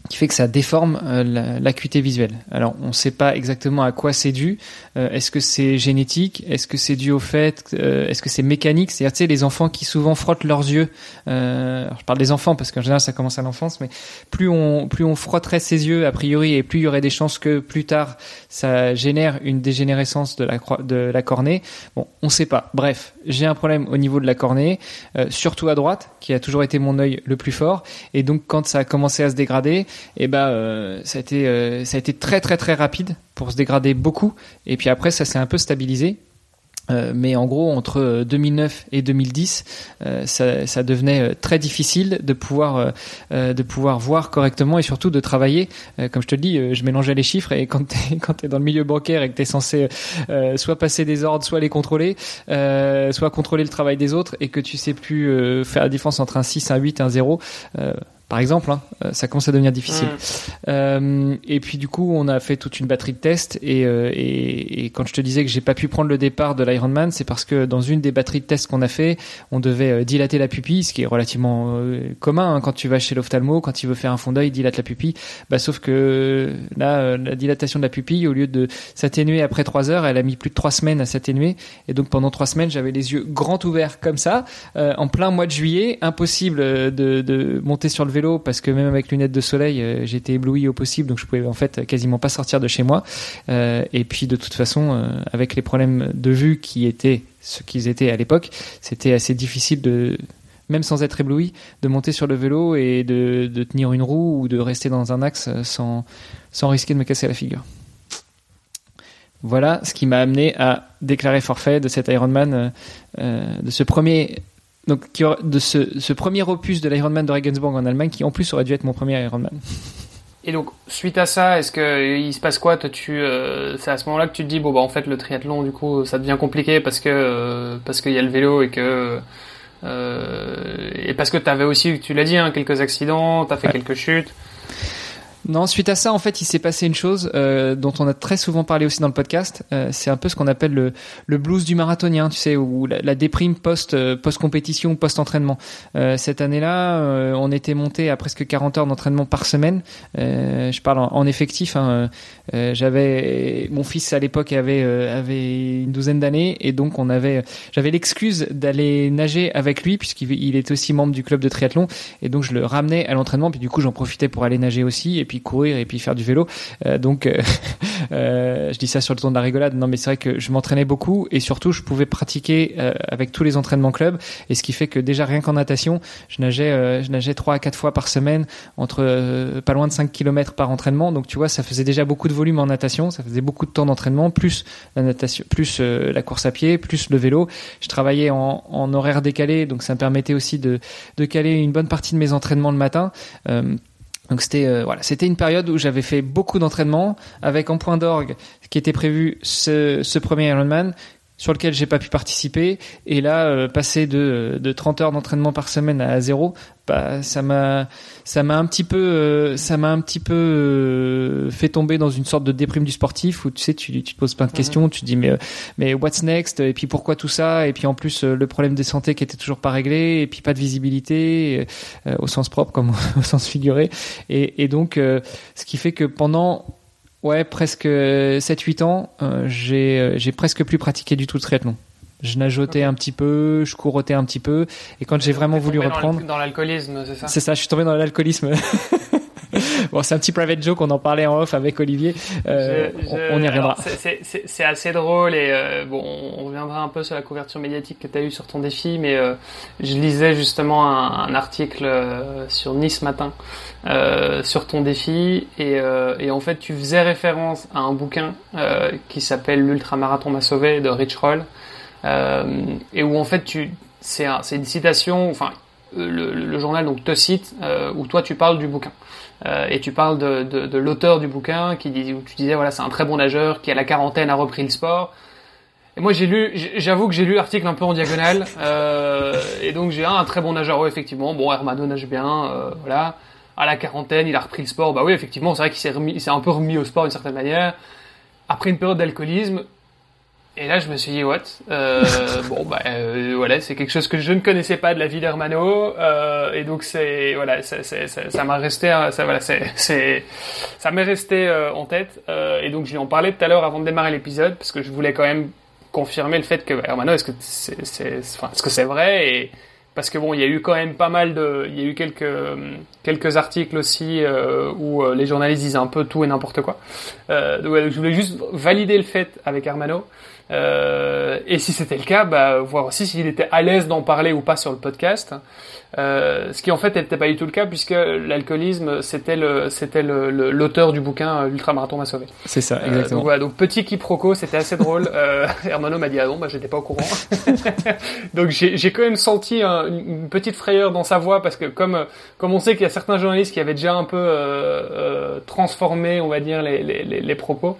qui fait que ça déforme euh, l'acuité visuelle. Alors, on ne sait pas exactement à quoi c'est dû. Euh, est-ce que c'est génétique? Est-ce que c'est dû au fait euh, Est-ce que c'est mécanique? C'est-à-dire, tu sais, les enfants qui souvent frottent leurs yeux. je parle des enfants parce qu'en général, ça commence à l'enfance, mais plus on plus on frotterait ses yeux a priori, et plus il y aurait des chances que plus tard ça génère une dégénérescence de la de la cornée. Bon, on ne sait pas. Bref, j'ai un problème au niveau de la cornée, surtout à droite, qui a toujours été mon œil le plus fort. Et donc, quand ça a commencé à se dégrader et eh ben euh, ça a été euh, ça a été très très très rapide pour se dégrader beaucoup et puis après ça s'est un peu stabilisé euh, mais en gros, entre 2009 et 2010, ça, ça, devenait très difficile de pouvoir de pouvoir voir correctement et surtout de travailler. comme je te le dis, je mélangeais les chiffres et quand t'es (laughs) quand t'es dans le milieu bancaire et que t'es censé soit passer des ordres, soit les contrôler, soit contrôler le travail des autres et que tu sais plus faire la différence entre un 6, un 8, un 0 par exemple, hein, euh, ça commence à devenir difficile. Euh, et puis du coup, on a fait toute une batterie de tests et, euh, et, et quand je te disais que j'ai pas pu prendre le départ de l'Ironman, c'est parce que dans une des batteries de tests qu'on a fait, on devait euh, dilater la pupille, ce qui est relativement euh, commun hein, quand tu vas chez l'ophtalmo, quand il veut faire un fond d'œil, dilate la pupille. Bah, sauf que là, la dilatation de la pupille, au lieu de s'atténuer après trois heures, elle a mis plus de trois semaines à s'atténuer. Et donc pendant trois semaines, j'avais les yeux grands ouverts comme ça, en plein mois de juillet, impossible de, de monter sur le vélo parce que même avec lunettes de soleil, euh, j'étais ébloui au possible, donc je pouvais en fait quasiment pas sortir de chez moi. Euh, et puis de toute façon, euh, avec les problèmes de vue qui étaient ce qu'ils étaient à l'époque, c'était assez difficile de même sans être ébloui, de monter sur le vélo et de, tenir une roue ou de rester dans un axe sans, sans risquer de me casser la figure. Voilà ce qui m'a amené à déclarer forfait de cet Ironman, de ce premier donc de ce, ce premier opus de l'Ironman de Regensburg en Allemagne, qui en plus aurait dû être mon premier Ironman. Et donc, suite à ça, est-ce que il se passe quoi? Toi, tu, euh, c'est à ce moment-là que tu te dis bon bah en fait le triathlon du coup ça devient compliqué parce que euh, parce qu'il y a le vélo et que euh, et parce que tu avais aussi, tu l'as dit, hein, quelques accidents, tu as fait ouais. quelques chutes. Non, suite à ça, en fait, il s'est passé une chose euh, dont on a très souvent parlé aussi dans le podcast. Euh, c'est un peu ce qu'on appelle le, le, blues du marathonien, tu sais, ou la, déprime post euh, post compétition, post entraînement. cette année-là, on était monté à presque 40 heures d'entraînement par semaine. je parle en, en effectif. Hein, j'avais mon fils à l'époque avait avait une douzaine d'années et donc on avait j'avais l'excuse d'aller nager avec lui puisqu'il il est aussi membre du club de triathlon et donc je le ramenais à l'entraînement puis du coup j'en profitais pour aller nager aussi et puis courir et puis faire du vélo. Euh, donc, euh, (laughs) euh, je dis ça sur le ton de la rigolade. Non, mais c'est vrai que je m'entraînais beaucoup et surtout, je pouvais pratiquer avec tous les entraînements club. Et ce qui fait que déjà rien qu'en natation, je nageais, je nageais trois à quatre fois par semaine, entre pas loin de 5 km par entraînement. Donc, tu vois, ça faisait déjà beaucoup de volume en natation. Ça faisait beaucoup de temps d'entraînement, plus la natation, plus la course à pied, plus le vélo. Je travaillais en, horaire décalé, donc ça me permettait aussi de caler une bonne partie de mes entraînements le matin. Donc c'était euh, voilà, c'était une période où j'avais fait beaucoup d'entraînements avec en point d'orgue qui était prévu ce, ce premier Ironman sur lequel j'ai pas pu participer. Et là euh, passer de, de 30 heures d'entraînement par semaine à zéro bah ça m'a ça m'a un petit peu euh, ça m'a un petit peu euh, fait tomber dans une sorte de déprime du sportif où tu sais tu, tu te poses plein de questions mmh. tu te dis mais mais what's next? Et puis pourquoi tout ça? Et puis en plus le problème de santé qui était toujours pas réglé et puis pas de visibilité au sens propre comme (laughs) au sens figuré. Et, et donc ce qui fait que pendant Ouais, presque 7-8 ans, euh, j'ai euh, j'ai presque plus pratiqué du tout le triathlon. Je nageotais okay. un petit peu, je courotais un petit peu, et quand j'ai vraiment voulu reprendre, dans l'alcoolisme, c'est ça? C'est ça, je suis tombé dans l'alcoolisme. (laughs) (laughs) bon, c'est un petit private joke, on en parlait en off avec Olivier. Euh, je, je, on, y reviendra. C'est assez drôle et euh, bon, on reviendra un peu sur la couverture médiatique que tu as eue sur ton défi, mais euh, je lisais justement un, un article euh, sur Nice Matin euh, sur ton défi et, et, en fait tu faisais référence à un bouquin qui s'appelle L'ultramarathon m'a sauvé de Rich Roll et où en fait tu c'est un, une citation, enfin le, le, journal donc te cite où toi tu parles du bouquin. Euh, et tu parles de, de, de l'auteur du bouquin qui dit, où tu disais voilà c'est un très bon nageur qui à la quarantaine a repris le sport. Et moi j'ai lu, j'avoue que j'ai lu l'article un peu en diagonale (laughs) euh, et donc j'ai un, un très bon nageur ouais, effectivement. Bon Hermano nage bien, euh, voilà. À la quarantaine il a repris le sport, bah oui effectivement c'est vrai qu'il s'est remis, il s'est un peu remis au sport d'une certaine manière. Après une période d'alcoolisme, et là, je me suis dit, what euh, (laughs) Bon, bah euh, voilà, c'est quelque chose que je ne connaissais pas de la vie d'Hermano, euh, et donc c'est voilà, ça, m'a resté, ça voilà, c'est, ça m'est resté en tête, et donc je lui en parlais tout à l'heure avant de démarrer l'épisode, parce que je voulais quand même confirmer le fait que bah, Hermano, est-ce que c'est, est-ce que c'est vrai et parce que bon, il y a eu quand même pas mal de, il y a eu quelques quelques articles aussi où les journalistes disent un peu tout et n'importe quoi. Donc, je voulais juste valider le fait avec Hermano. Euh, et si c'était le cas, bah, voir aussi s'il était à l'aise d'en parler ou pas sur le podcast. Euh, ce qui en fait n'était pas du tout le cas puisque l'alcoolisme c'était le c'était l'auteur du bouquin euh, L'ultramarathon m'a sauvé. C'est ça, exactement. Euh, donc voilà, donc petit quiproquo, c'était assez drôle. (laughs) euh, Hermano m'a dit ah non, bah j'étais pas au courant. (laughs) donc j'ai quand même senti un, une petite frayeur dans sa voix parce que comme comme on sait qu'il y a certains journalistes qui avaient déjà un peu transformé, on va dire les les, les, les propos.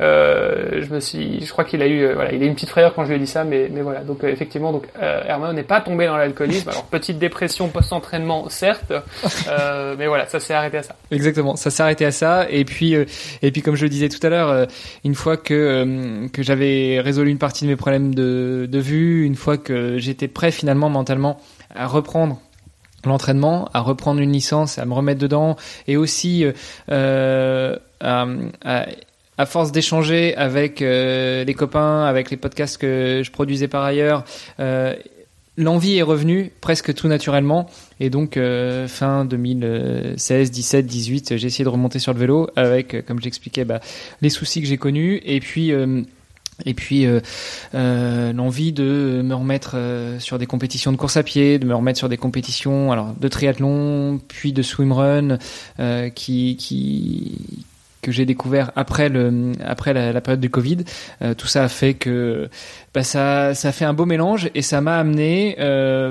Euh, je me suis, je crois qu'il a eu voilà, il a une petite frayeur quand je lui ai dit ça, mais, mais voilà. Donc effectivement, donc Herman n'est pas tombé dans l'alcoolisme. Alors petite dépression post-entraînement, certes, (laughs) mais voilà, ça s'est arrêté à ça. Exactement, ça s'est arrêté à ça. Et puis et puis comme je le disais tout à l'heure, une fois que que j'avais résolu une partie de mes problèmes de de vue, une fois que j'étais prêt finalement mentalement à reprendre l'entraînement, à reprendre une licence, à me remettre dedans, et aussi euh, à, à, force d'échanger avec euh, les copains, avec les podcasts que je produisais par ailleurs, euh, l'envie est revenue presque tout naturellement. Et donc euh, fin 2016, 17, 18, j'ai essayé de remonter sur le vélo avec, comme j'expliquais, bah, les soucis que j'ai connus, et puis et puis l'envie de me remettre sur des compétitions de course à pied, de me remettre sur des compétitions alors de triathlon, puis de swimrun, qui, qui que j'ai découvert après le après la, période du Covid. Euh, tout ça a fait que bah, ça ça fait un beau mélange et ça m'a amené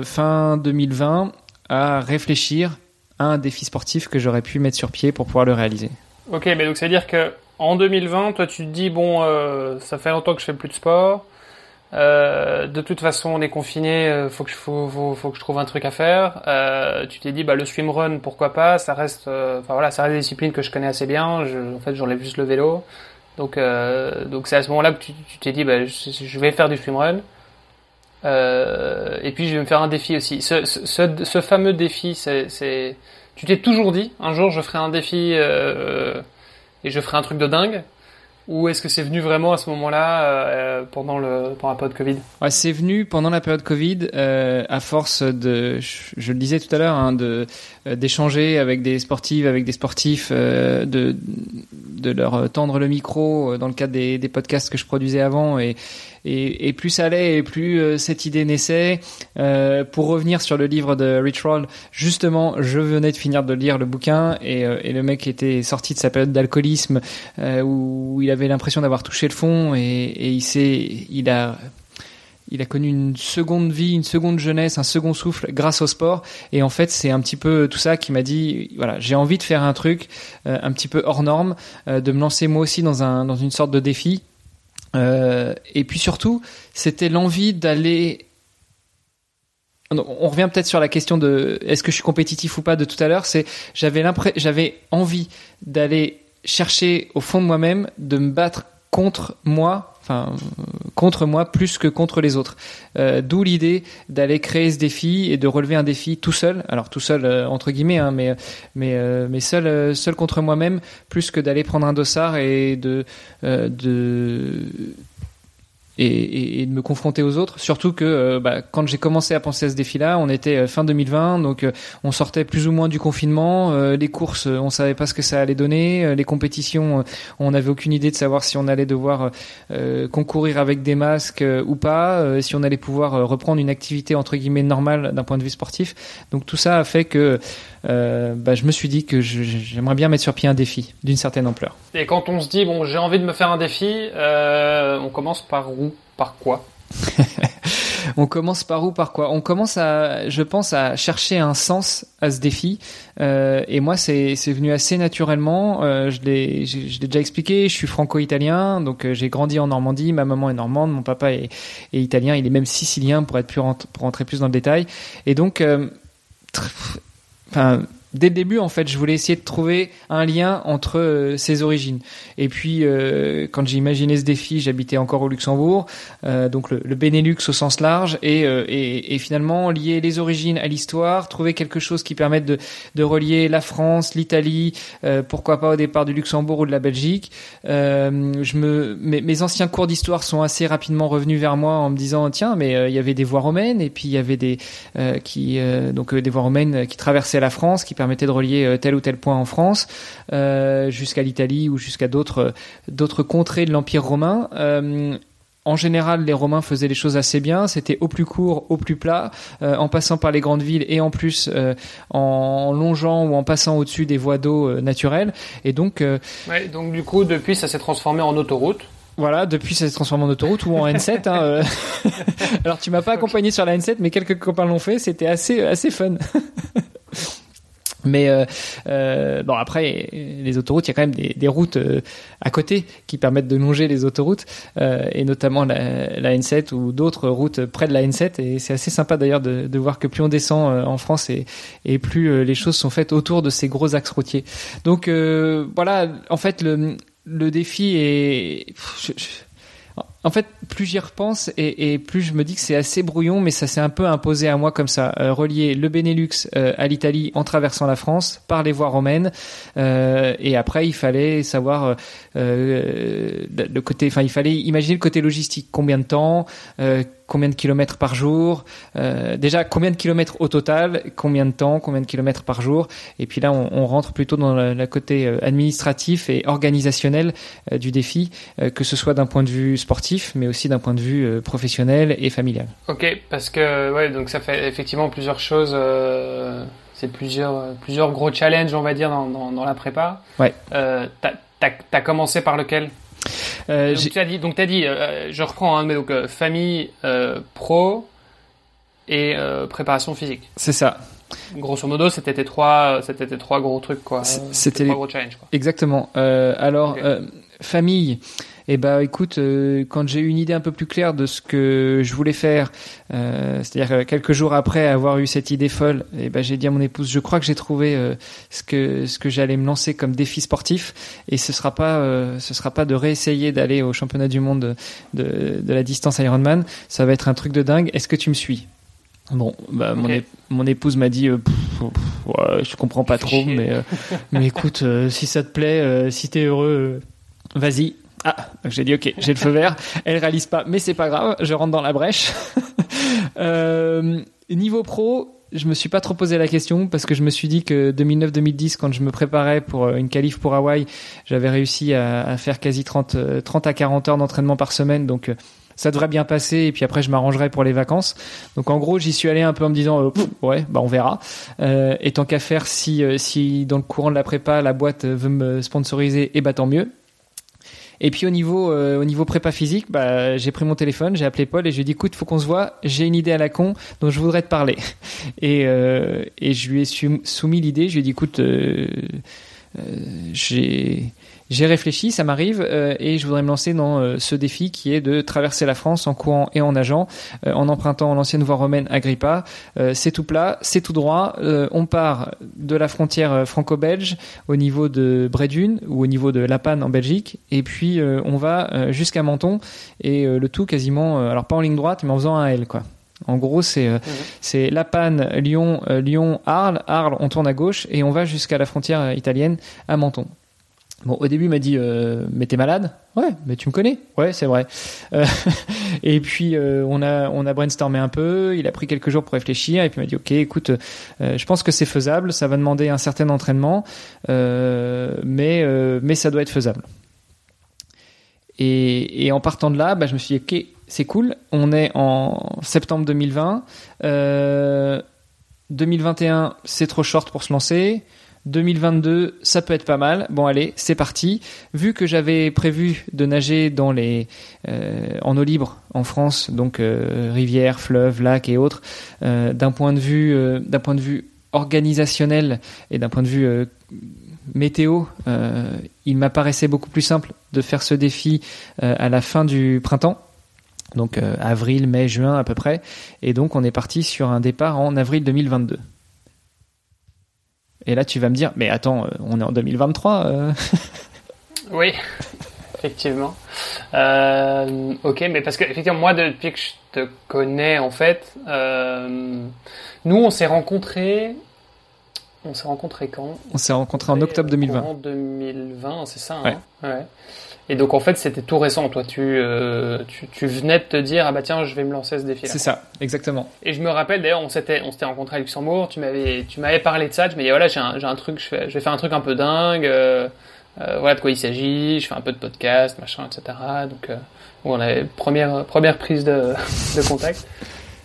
fin 2020 à réfléchir à un défi sportif que j'aurais pu mettre sur pied pour pouvoir le réaliser. Ok, mais donc ça veut dire que en 2020, toi, tu te dis bon, euh, ça fait longtemps que je fais plus de sport. Euh, de toute façon, on est confiné. Euh, faut que je faut, que je trouve un truc à faire. Euh, tu t'es dit bah le swimrun, pourquoi pas? Ça reste, euh, enfin voilà, ça reste que je connais assez bien. Je, en fait, j'enlève juste le vélo. Donc c'est à ce moment-là que tu t'es dit bah je, vais faire du swimrun. et puis je vais me faire un défi aussi. Ce, ce, fameux défi, c'est, tu t'es toujours dit un jour je ferai un défi. Euh, et je ferai un truc de dingue ou est-ce que c'est venu vraiment à ce moment-là euh, pendant le pendant la période Covid? Ouais, C'est venu pendant la période Covid euh, à force de, je, le disais tout à l'heure, hein, de euh, d'échanger avec des sportives, avec des sportifs, euh, de de leur tendre le micro dans le cadre des, des podcasts que je produisais avant et et, et, plus ça allait et plus euh, cette idée naissait. Euh, pour revenir sur le livre de Rich Roll, justement, je venais de finir de lire le bouquin et, euh, et le mec était sorti de sa période d'alcoolisme où il avait l'impression d'avoir touché le fond et, et il s'est, il a il a connu une seconde vie, une seconde jeunesse, un second souffle grâce au sport. Et en fait, c'est un petit peu tout ça qui m'a dit, voilà, j'ai envie de faire un truc un petit peu hors norme, de me lancer moi aussi dans un dans une sorte de défi. Euh, et puis surtout, c'était l'envie d'aller. On revient peut-être sur la question de est-ce que je suis compétitif ou pas de tout à l'heure. C'est j'avais j'avais envie d'aller chercher au fond de moi-même de me battre contre moi contre moi plus que contre les autres. Euh, D'où l'idée d'aller créer ce défi et de relever un défi tout seul. Alors tout seul euh, entre guillemets, hein, mais mais euh, mais seul seul contre moi-même, plus que d'aller prendre un dossard et de de et, de me confronter aux autres. Surtout que euh, bah, quand j'ai commencé à penser à ce défi-là, on était euh, fin 2020, donc euh, on sortait plus ou moins du confinement. les courses, on savait pas ce que ça allait donner. les compétitions, on n'avait aucune idée de savoir si on allait devoir concourir avec des masques ou pas, si on allait pouvoir reprendre une activité entre guillemets normale d'un point de vue sportif. Donc tout ça a fait que bah, je me suis dit que j'aimerais bien mettre sur pied un défi d'une certaine ampleur. Et quand on se dit bon, j'ai envie de me faire un défi, on commence par où? Par quoi (laughs) on commence par où, par quoi On commence à, je pense, à chercher un sens à ce défi. Euh, et moi, c'est venu assez naturellement. Euh, je l'ai déjà expliqué. Je suis franco-italien, donc euh, j'ai grandi en Normandie. Ma maman est normande, mon papa est, italien. Il est même sicilien pour être plus pour rentrer plus dans le détail. Et donc, enfin dès le début, en fait, je voulais essayer de trouver un lien entre euh, ses origines. Et puis, euh, quand j'ai imaginé ce défi, j'habitais encore au Luxembourg, euh, donc le, le, Benelux au sens large, et, et, et, finalement lier les origines à l'histoire, trouver quelque chose qui permette de, de relier la France, l'Italie, pourquoi pas au départ du Luxembourg ou de la Belgique. je me, mes, mes anciens cours d'histoire sont assez rapidement revenus vers moi en me disant tiens, mais il y avait des voies romaines, et puis il y avait des qui donc des voies romaines qui traversaient la France, qui permettait de relier euh, tel ou tel point en France euh, jusqu'à l'Italie ou jusqu'à d'autres d'autres contrées de l'Empire romain. Euh, en général, les Romains faisaient les choses assez bien. C'était au plus court, au plus plat, en passant par les grandes villes et en plus en longeant ou en passant au-dessus des voies d'eau naturelles. Et donc, ouais, donc du coup, depuis, ça s'est transformé en autoroute. Voilà, depuis ça s'est transformé en autoroute ou en N7. Hein, (laughs) Alors tu m'as pas accompagné sur la N7, mais quelques copains l'ont fait. C'était assez assez fun. Mais euh, euh, bon après les autoroutes, il y a quand même des, des routes euh, à côté qui permettent de longer les autoroutes euh, et notamment la, la N7 ou d'autres routes près de la N7 et c'est assez sympa d'ailleurs de, de, voir que plus on descend euh, en France et, et plus les choses sont faites autour de ces gros axes routiers. Donc voilà, en fait le, le défi est je, je, en fait, plus j'y repense et, plus je me dis que c'est assez brouillon, mais ça s'est un peu imposé à moi comme ça, euh, relier le Benelux euh, à l'Italie en traversant la France par les voies romaines. Euh, et après, il fallait savoir le côté, enfin, il fallait imaginer le côté logistique, combien de temps, combien de kilomètres par jour, euh, déjà combien de kilomètres au total, combien de temps, combien de kilomètres par jour, et puis là on, on rentre plutôt dans le, côté administratif et organisationnel du défi, que ce soit d'un point de vue sportif, mais aussi d'un point de vue euh, professionnel et familial. Ok, parce que ouais, donc ça fait effectivement plusieurs choses. Euh, c'est plusieurs plusieurs gros challenges, on va dire, dans, dans, dans la prépa. Ouais. Euh, t'as as, commencé par lequel? Euh, donc tu as dit, donc as dit euh, je reprends, hein, mais donc euh, famille, pro et préparation physique. C'est ça. Grosso modo, c'était tes trois, c'était tes trois gros trucs quoi. C'était les gros challenges. Quoi. Exactement. alors okay. famille. Et eh bah écoute, euh, quand j'ai eu une idée un peu plus claire de ce que je voulais faire, euh, c'est-à-dire quelques jours après avoir eu cette idée folle, et eh bah j'ai dit à mon épouse, je crois que j'ai trouvé euh, ce que ce que j'allais me lancer comme défi sportif, et ce sera pas euh, ce sera pas de réessayer d'aller au championnat du monde de, de, de la distance Ironman, ça va être un truc de dingue. Est-ce que tu me suis? Bon, bah, okay. mon, épouse m'a dit, euh, pff, pff, ouais, je comprends pas trop, mais, euh, mais écoute, euh, si ça te plaît, si t'es heureux, vas-y. Ah, j'ai dit ok, j'ai le feu vert. Elle réalise pas, mais c'est pas grave, je rentre dans la brèche. (laughs) euh, niveau pro, je me suis pas trop posé la question parce que je me suis dit que 2009-2010, quand je me préparais pour une qualif pour Hawaï, j'avais réussi à, faire quasi 30, 30 à 40 heures d'entraînement par semaine, donc ça devrait bien passer et puis après je m'arrangerai pour les vacances. Donc en gros, j'y suis allé un peu en me disant euh, ouais, bah on verra. Euh, et tant qu'à faire, si si dans le courant de la prépa la boîte veut me sponsoriser, et eh bah tant mieux. Et puis au niveau euh, au niveau prépa physique, bah, j'ai pris mon téléphone, j'ai appelé Paul et je lui ai dit écoute, faut qu'on se voit, j'ai une idée à la con dont je voudrais te parler. (laughs) Et euh, et je lui ai soumis l'idée, je lui ai dit écoute, euh, j'ai j'ai réfléchi, ça m'arrive, euh, et je voudrais me lancer dans euh, ce défi qui est de traverser la France en courant et en nageant, euh, en empruntant l'ancienne voie romaine Agrippa. c'est tout plat, c'est tout droit. on part de la frontière franco-belge au niveau de Brédune ou au niveau de La Panne en Belgique, et puis on va jusqu'à Menton, et le tout quasiment, alors pas en ligne droite, mais en faisant un L, quoi. En gros, c'est euh, mmh. c'est La Panne, Lyon, euh, Lyon, Arles. Arles, on tourne à gauche et on va jusqu'à la frontière italienne à Menton. Bon, au début, il m'a dit euh, mais t'es malade? Ouais, mais tu me connais Ouais, c'est vrai. Euh, (laughs) et puis euh, on a on a brainstormé un peu. Il a pris quelques jours pour réfléchir et puis il m'a dit ok, écoute, euh, je pense que c'est faisable. Ça va demander un certain entraînement, euh, mais mais ça doit être faisable. Et, et en partant de là, bah, je me suis dit ok, c'est cool. On est en septembre 2020. 2021, c'est trop short pour se lancer. 2022, ça peut être pas mal. Bon, allez, c'est parti. Vu que j'avais prévu de nager dans les euh, en eau libre en France, donc euh, rivières, fleuves, lacs et autres, euh, d'un point de vue d'un point de vue organisationnel et d'un point de vue météo, il m'apparaissait beaucoup plus simple de faire ce défi à la fin du printemps. Donc avril, mai, juin à peu près. Et donc on est parti sur un départ en avril 2022. Et là, tu vas me dire, mais attends, on est en 2023. Euh... (laughs) oui, effectivement. Euh, ok, mais parce que effectivement, moi, depuis que je te connais, en fait, euh, nous, on s'est rencontrés. On s'est rencontrés quand? On s'est rencontrés en octobre 2020. En 2020, c'est ça. Ouais. Hein ouais. Et donc en fait c'était tout récent. Toi tu, euh, tu, tu venais de te dire ah bah tiens je vais me lancer ce défi. C'est ça, exactement. Et je me rappelle d'ailleurs on s'était on s'était rencontré à Luxembourg. Tu m'avais tu m'avais parlé de ça. Tu m'as dit voilà j'ai un, j'ai un truc je, fais, je vais faire un truc un peu dingue. Euh, euh, voilà de quoi il s'agit. Je fais un peu de podcast machin etc. Donc on avait première première prise de, (laughs) de contact.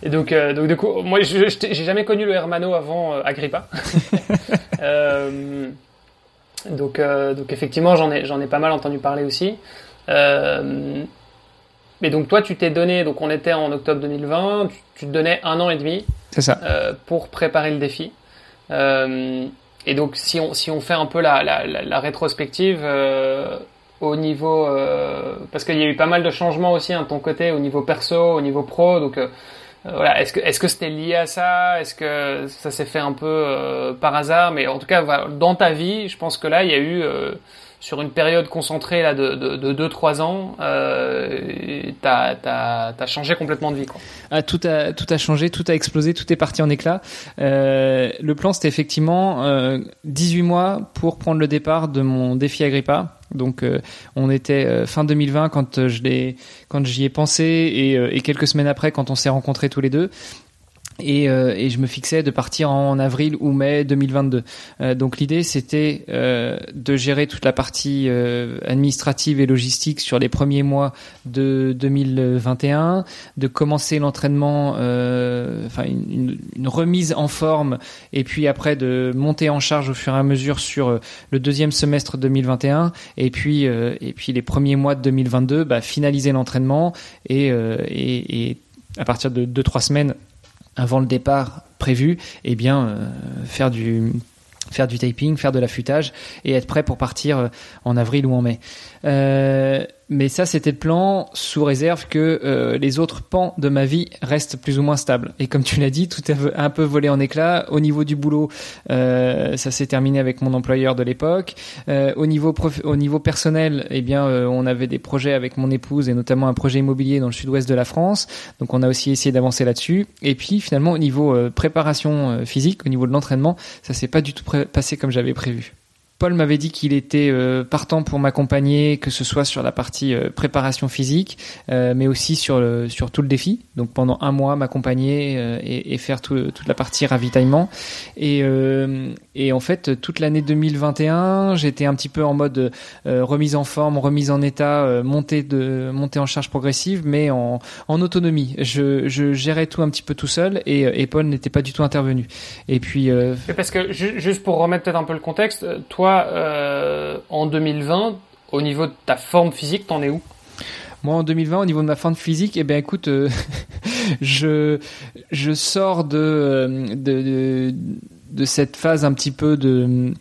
Et donc, euh, donc du coup, moi, je, j'ai jamais connu le Hermano avant euh, Agrippa. (laughs) euh, donc, euh, donc effectivement, j'en ai, j'en ai pas mal entendu parler aussi. Euh, mais donc toi, tu t'es donné, donc on était en octobre 2020, tu, tu te donnais un an et demi ça. euh, pour préparer le défi. Et donc si on si on fait un peu la la, la, rétrospective au niveau parce qu'il y a eu pas mal de changements aussi hein, de ton côté au niveau perso, au niveau pro, donc voilà, est-ce que est-ce que c'était lié à ça? Est-ce que ça s'est fait un peu par hasard? Mais en tout cas, voilà, dans ta vie, je pense que là, il y a eu sur une période concentrée là de, de, 2-3 ans, euh, t'as as, changé complètement de vie. Quoi. Ah, tout, a, tout a changé, tout a explosé, tout est parti en éclat. Euh, le plan, c'était effectivement euh, 18 mois pour prendre le départ de mon défi Agrippa. Donc euh, on était euh, fin 2020 quand je l'ai quand j'y ai pensé et, et, quelques semaines après quand on s'est rencontrés tous les deux. Et, euh, et, je me fixais de partir en avril ou mai 2022. Euh, donc l'idée c'était euh, de gérer toute la partie euh, administrative et logistique sur les premiers mois de 2021, de commencer l'entraînement, euh, enfin une, une, remise en forme, et puis après de monter en charge au fur et à mesure sur le deuxième semestre 2021, et puis et puis les premiers mois de 2022, bah, finaliser l'entraînement et, et, et à partir de deux trois semaines avant le départ prévu, eh bien euh, faire du faire du taping, faire de l'affûtage et être prêt pour partir euh, en avril ou en mai. Euh, mais ça, c'était le plan sous réserve que euh, les autres pans de ma vie restent plus ou moins stables. Et comme tu l'as dit, tout a un peu volé en éclats. Au niveau du boulot, euh, ça s'est terminé avec mon employeur de l'époque. Euh, au niveau au niveau personnel, eh bien, on avait des projets avec mon épouse et notamment un projet immobilier dans le sud-ouest de la France. Donc, on a aussi essayé d'avancer là-dessus. Et puis, finalement, au niveau préparation physique, au niveau de l'entraînement, ça s'est pas du tout passé comme j'avais prévu. Paul m'avait dit qu'il était euh, partant pour m'accompagner, que ce soit sur la partie euh, préparation physique, euh, mais aussi sur, le, sur tout le défi. Donc pendant un mois, m'accompagner et, et, faire tout, toute la partie ravitaillement. Et, et en fait, toute l'année 2021, j'étais un petit peu en mode remise en forme, remise en état, montée, de, montée en charge progressive, mais en, en autonomie. Je, je gérais tout un petit peu tout seul et, et Paul n'était pas du tout intervenu. Et puis... parce que juste pour remettre peut-être un peu le contexte, toi, euh, en 2020, au niveau de ta forme physique, t'en es où? Moi, en 2020, au niveau de ma forme physique, eh bien, écoute, euh, (laughs) je je sors de, de, de cette phase un petit peu de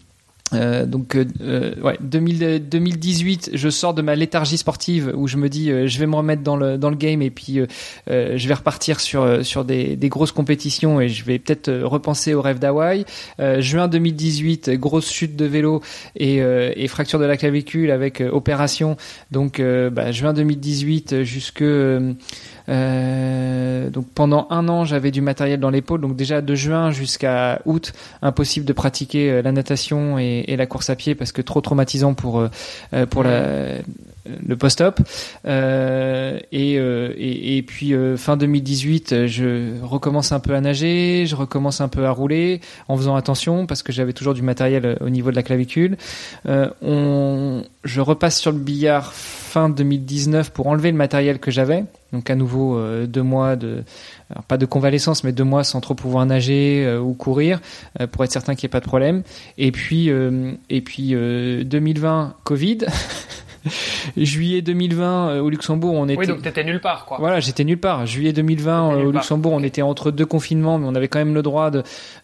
euh, donc euh, euh ouais 2018 je sors de ma léthargie sportive où je me dis euh, je vais me remettre dans le dans le game et puis je vais repartir sur sur des, des grosses compétitions et je vais peut-être repenser au rêve d'Hawaï. Juin 2018 grosse chute de vélo et, et fracture de la clavicule avec opération. Donc bah, juin 2018 jusque euh, donc pendant un an, j'avais du matériel dans l'épaule. Donc déjà de juin jusqu'à août, impossible de pratiquer euh, la natation et, et, la course à pied parce que trop traumatisant pour euh, pour la le post-op. Euh, et, euh, et, et, puis euh, fin 2018, je recommence un peu à nager, je recommence un peu à rouler en faisant attention parce que j'avais toujours du matériel au niveau de la clavicule. on, je repasse sur le billard fin 2019 pour enlever le matériel que j'avais. Donc à nouveau deux mois de, pas de convalescence, mais deux mois sans trop pouvoir nager ou courir pour être certain qu'il n'y ait pas de problème. Et puis et puis 2020 Covid. (laughs) (laughs) Juillet 2020 euh, au Luxembourg, on était. Oui, donc t'étais nulle part, quoi. Voilà, j'étais nulle part. Juillet 2020 euh, au Luxembourg, on était entre deux confinements, mais on avait quand même le droit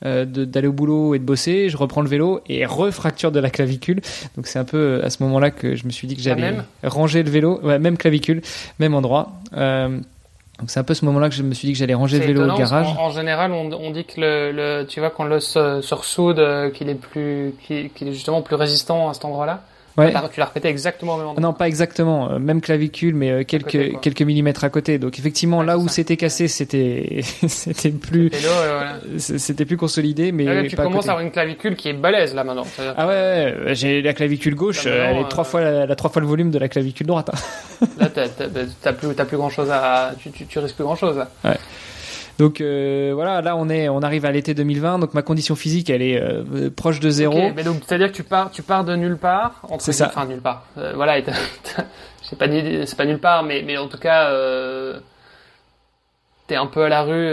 euh, de d'aller au boulot et de bosser. Je reprends le vélo et refracture de la clavicule. Donc c'est un peu à ce moment-là que je me suis dit que j'allais ranger le vélo, ouais, même clavicule, même endroit. Euh, donc c'est un peu ce moment-là que je me suis dit que j'allais ranger le vélo au garage. En, général, on, on, dit que le, le, tu vois quand l'os se ressoude, qu'il est plus, qu'il est justement plus résistant à cet endroit-là. Ouais. Tu l'as répété exactement au même endroit. Non, pas exactement. Euh, même clavicule, mais euh, quelques quelques millimètres à côté. Donc effectivement, là où c'était cassé, c'était (laughs) c'était plus (laughs) c'était plus consolidé, mais là, tu commences à, avoir une clavicule qui est balèze là maintenant. Ah ouais, ouais j'ai la clavicule gauche, elle est trois euh, fois la, trois fois le volume de la clavicule droite. Hein. là, t'as plus t'as plus grand chose à tu, tu, tu risques plus grand chose. Là. Ouais. Donc euh, voilà, là on est, on arrive à l'été 2020, donc ma condition physique elle est euh, proche de zéro. Okay, mais donc c'est-à-dire que tu pars, tu pars de nulle part. C'est ça. Enfin nulle part. Euh, voilà, c'est pas c'est pas nulle part, mais mais en tout cas t'es un peu à la rue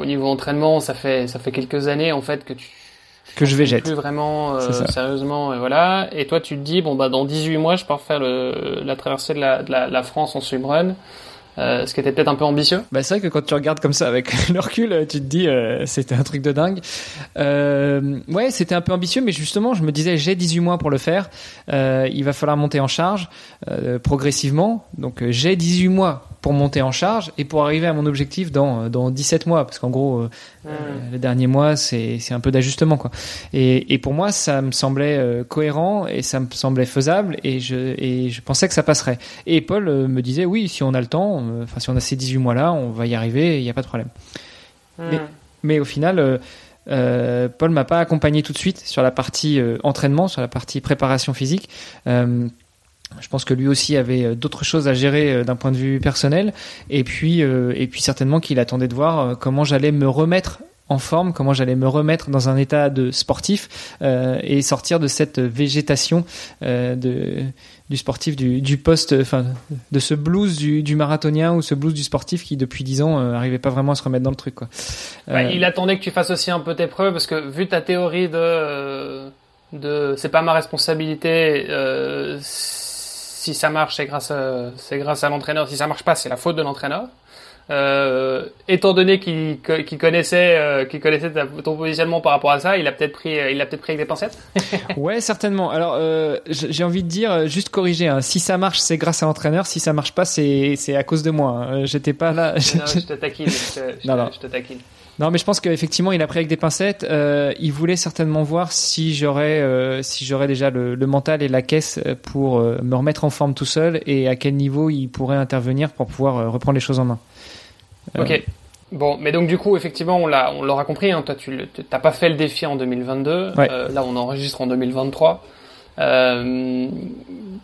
au niveau entraînement. Ça fait ça fait quelques années en fait que tu que je végète. Plus vraiment euh, sérieusement, et voilà. Et toi, tu te dis bon bah dans 18 mois, je pars faire le, la traversée de la, de la, la France en swimrun. Euh, ce qui était peut-être un peu ambitieux. Bah, c'est vrai que quand tu regardes comme ça avec (laughs) le recul, tu te dis euh, c'était un truc de dingue. Euh, ouais, c'était un peu ambitieux, mais justement, je me disais j'ai 18 mois pour le faire. Euh, il va falloir monter en charge euh, progressivement. Donc euh, j'ai 18 mois pour monter en charge et pour arriver à mon objectif dans dans 17 mois, parce qu'en gros, euh, euh, les derniers mois c'est c'est un peu d'ajustement quoi. Et, et pour moi, ça me semblait euh, cohérent et ça me semblait faisable et je et je pensais que ça passerait. Et Paul euh, me disait oui, si on a le temps, si on a ces 18 mois là, on va y arriver, il n'y a pas de problème. Mais- Hmm. Mais au final, euh, euh, Paul m'a pas accompagné tout de suite sur la partie euh, entraînement, sur la partie préparation physique. Euh, je pense que lui aussi avait d'autres choses à gérer d'un point de vue personnel, et puis et puis certainement qu'il attendait de voir comment j'allais me remettre en forme, comment j'allais me remettre dans un état de sportif euh, et sortir de cette végétation euh, de, du sportif, du, du poste, enfin de ce blues du, du marathonien ou ce blues du sportif qui depuis 10 ans euh, arrivait pas vraiment à se remettre dans le truc quoi. Euh, il attendait que tu fasses aussi un peu tes preuves parce que vu ta théorie de euh, de c'est pas ma responsabilité euh, si ça marche c'est grâce à, c'est grâce à l'entraîneur si ça marche pas c'est la faute de l'entraîneur euh, étant donné qu'il co- qu'il connaissait euh, qu'il connaissait ta- ton positionnement par rapport à ça il a peut-être pris euh, il a peut-être pris avec des pincettes? (laughs) Ouais, certainement. Alors, euh, j'ai envie de dire, juste corriger. hein. Si ça marche, c'est grâce à l'entraîneur. Si ça marche pas, c'est à cause de moi. hein. J'étais pas là. non, (laughs) je te taquine je te, je Non, te- non. je te taquine Non, mais je pense qu'effectivement, il a pris avec des pincettes. Euh, il voulait certainement voir si j'aurais, euh, si j'aurais déjà le, le mental et la caisse pour euh, me remettre en forme tout seul et à quel niveau il pourrait intervenir pour pouvoir reprendre les choses en main. Euh, Ok. Bon, mais donc du coup, effectivement, on l'a, on l'aura compris. Hein, toi, tu t'as pas fait le défi en 2022. Ouais. Euh, là, on enregistre en 2023 euh,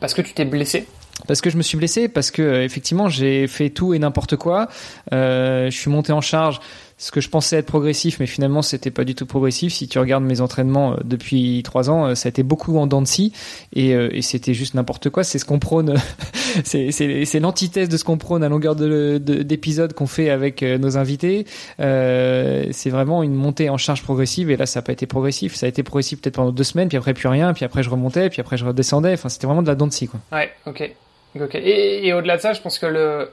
parce que tu t'es blessé. Parce que je me suis blessé, parce que euh, effectivement j'ai fait tout et n'importe quoi. Euh, je suis monté en charge, ce que je pensais être progressif, mais finalement c'était pas du tout progressif. Si tu regardes mes entraînements euh, depuis trois ans, euh, ça a été beaucoup en dents de scie et, euh, c'était juste n'importe quoi. C'est ce qu'on prône, (laughs) c'est l'antithèse de ce qu'on prône à longueur de de- d'épisodes qu'on fait avec nos invités. C'est vraiment une montée en charge progressive et là ça a pas été progressif. Ça a été progressif peut-être pendant deux semaines, puis après plus rien, puis après je remontais, puis après je redescendais. Enfin c'était vraiment de la dent de scie quoi. Ouais. Ok. Ok. Et au-delà de ça, je pense que le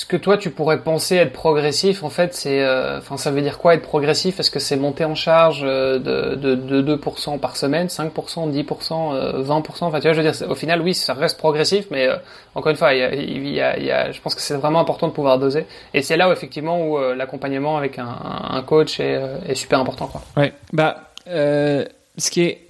ce que toi tu pourrais penser être progressif, en fait, c'est, euh, enfin, ça veut dire quoi être progressif? Est-ce que c'est monter en charge euh, de, de, de 2% par semaine, 5%, 10%, euh, 20% Enfin, tu vois, je veux dire, au final, oui, ça reste progressif, mais euh, encore une fois, il y a, y y a- je pense que c'est vraiment important de pouvoir doser. Et c'est là où effectivement où euh, l'accompagnement avec un, un coach est, est super important, quoi. Ouais, bah, ce qui est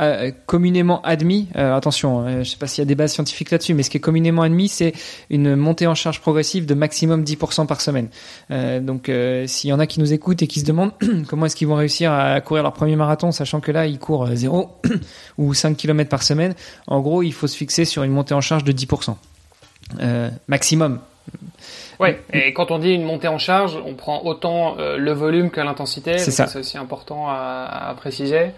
euh, communément admis, euh, attention, euh, je sais pas s'il y a des bases scientifiques là-dessus, mais ce qui est communément admis, c'est une montée en charge progressive de maximum 10% par semaine. Euh, donc, s'il y en a qui nous écoutent et qui se demandent (clears throat) comment est-ce qu'ils vont réussir à courir leur premier marathon, sachant que là, ils courent euh, 0 (clears throat) ou 5 km par semaine, en gros, il faut se fixer sur une montée en charge de 10%. Euh, maximum. Ouais. Et quand on dit une montée en charge, on prend autant euh, le volume que l'intensité. C'est donc ça. C'est aussi important à, à préciser.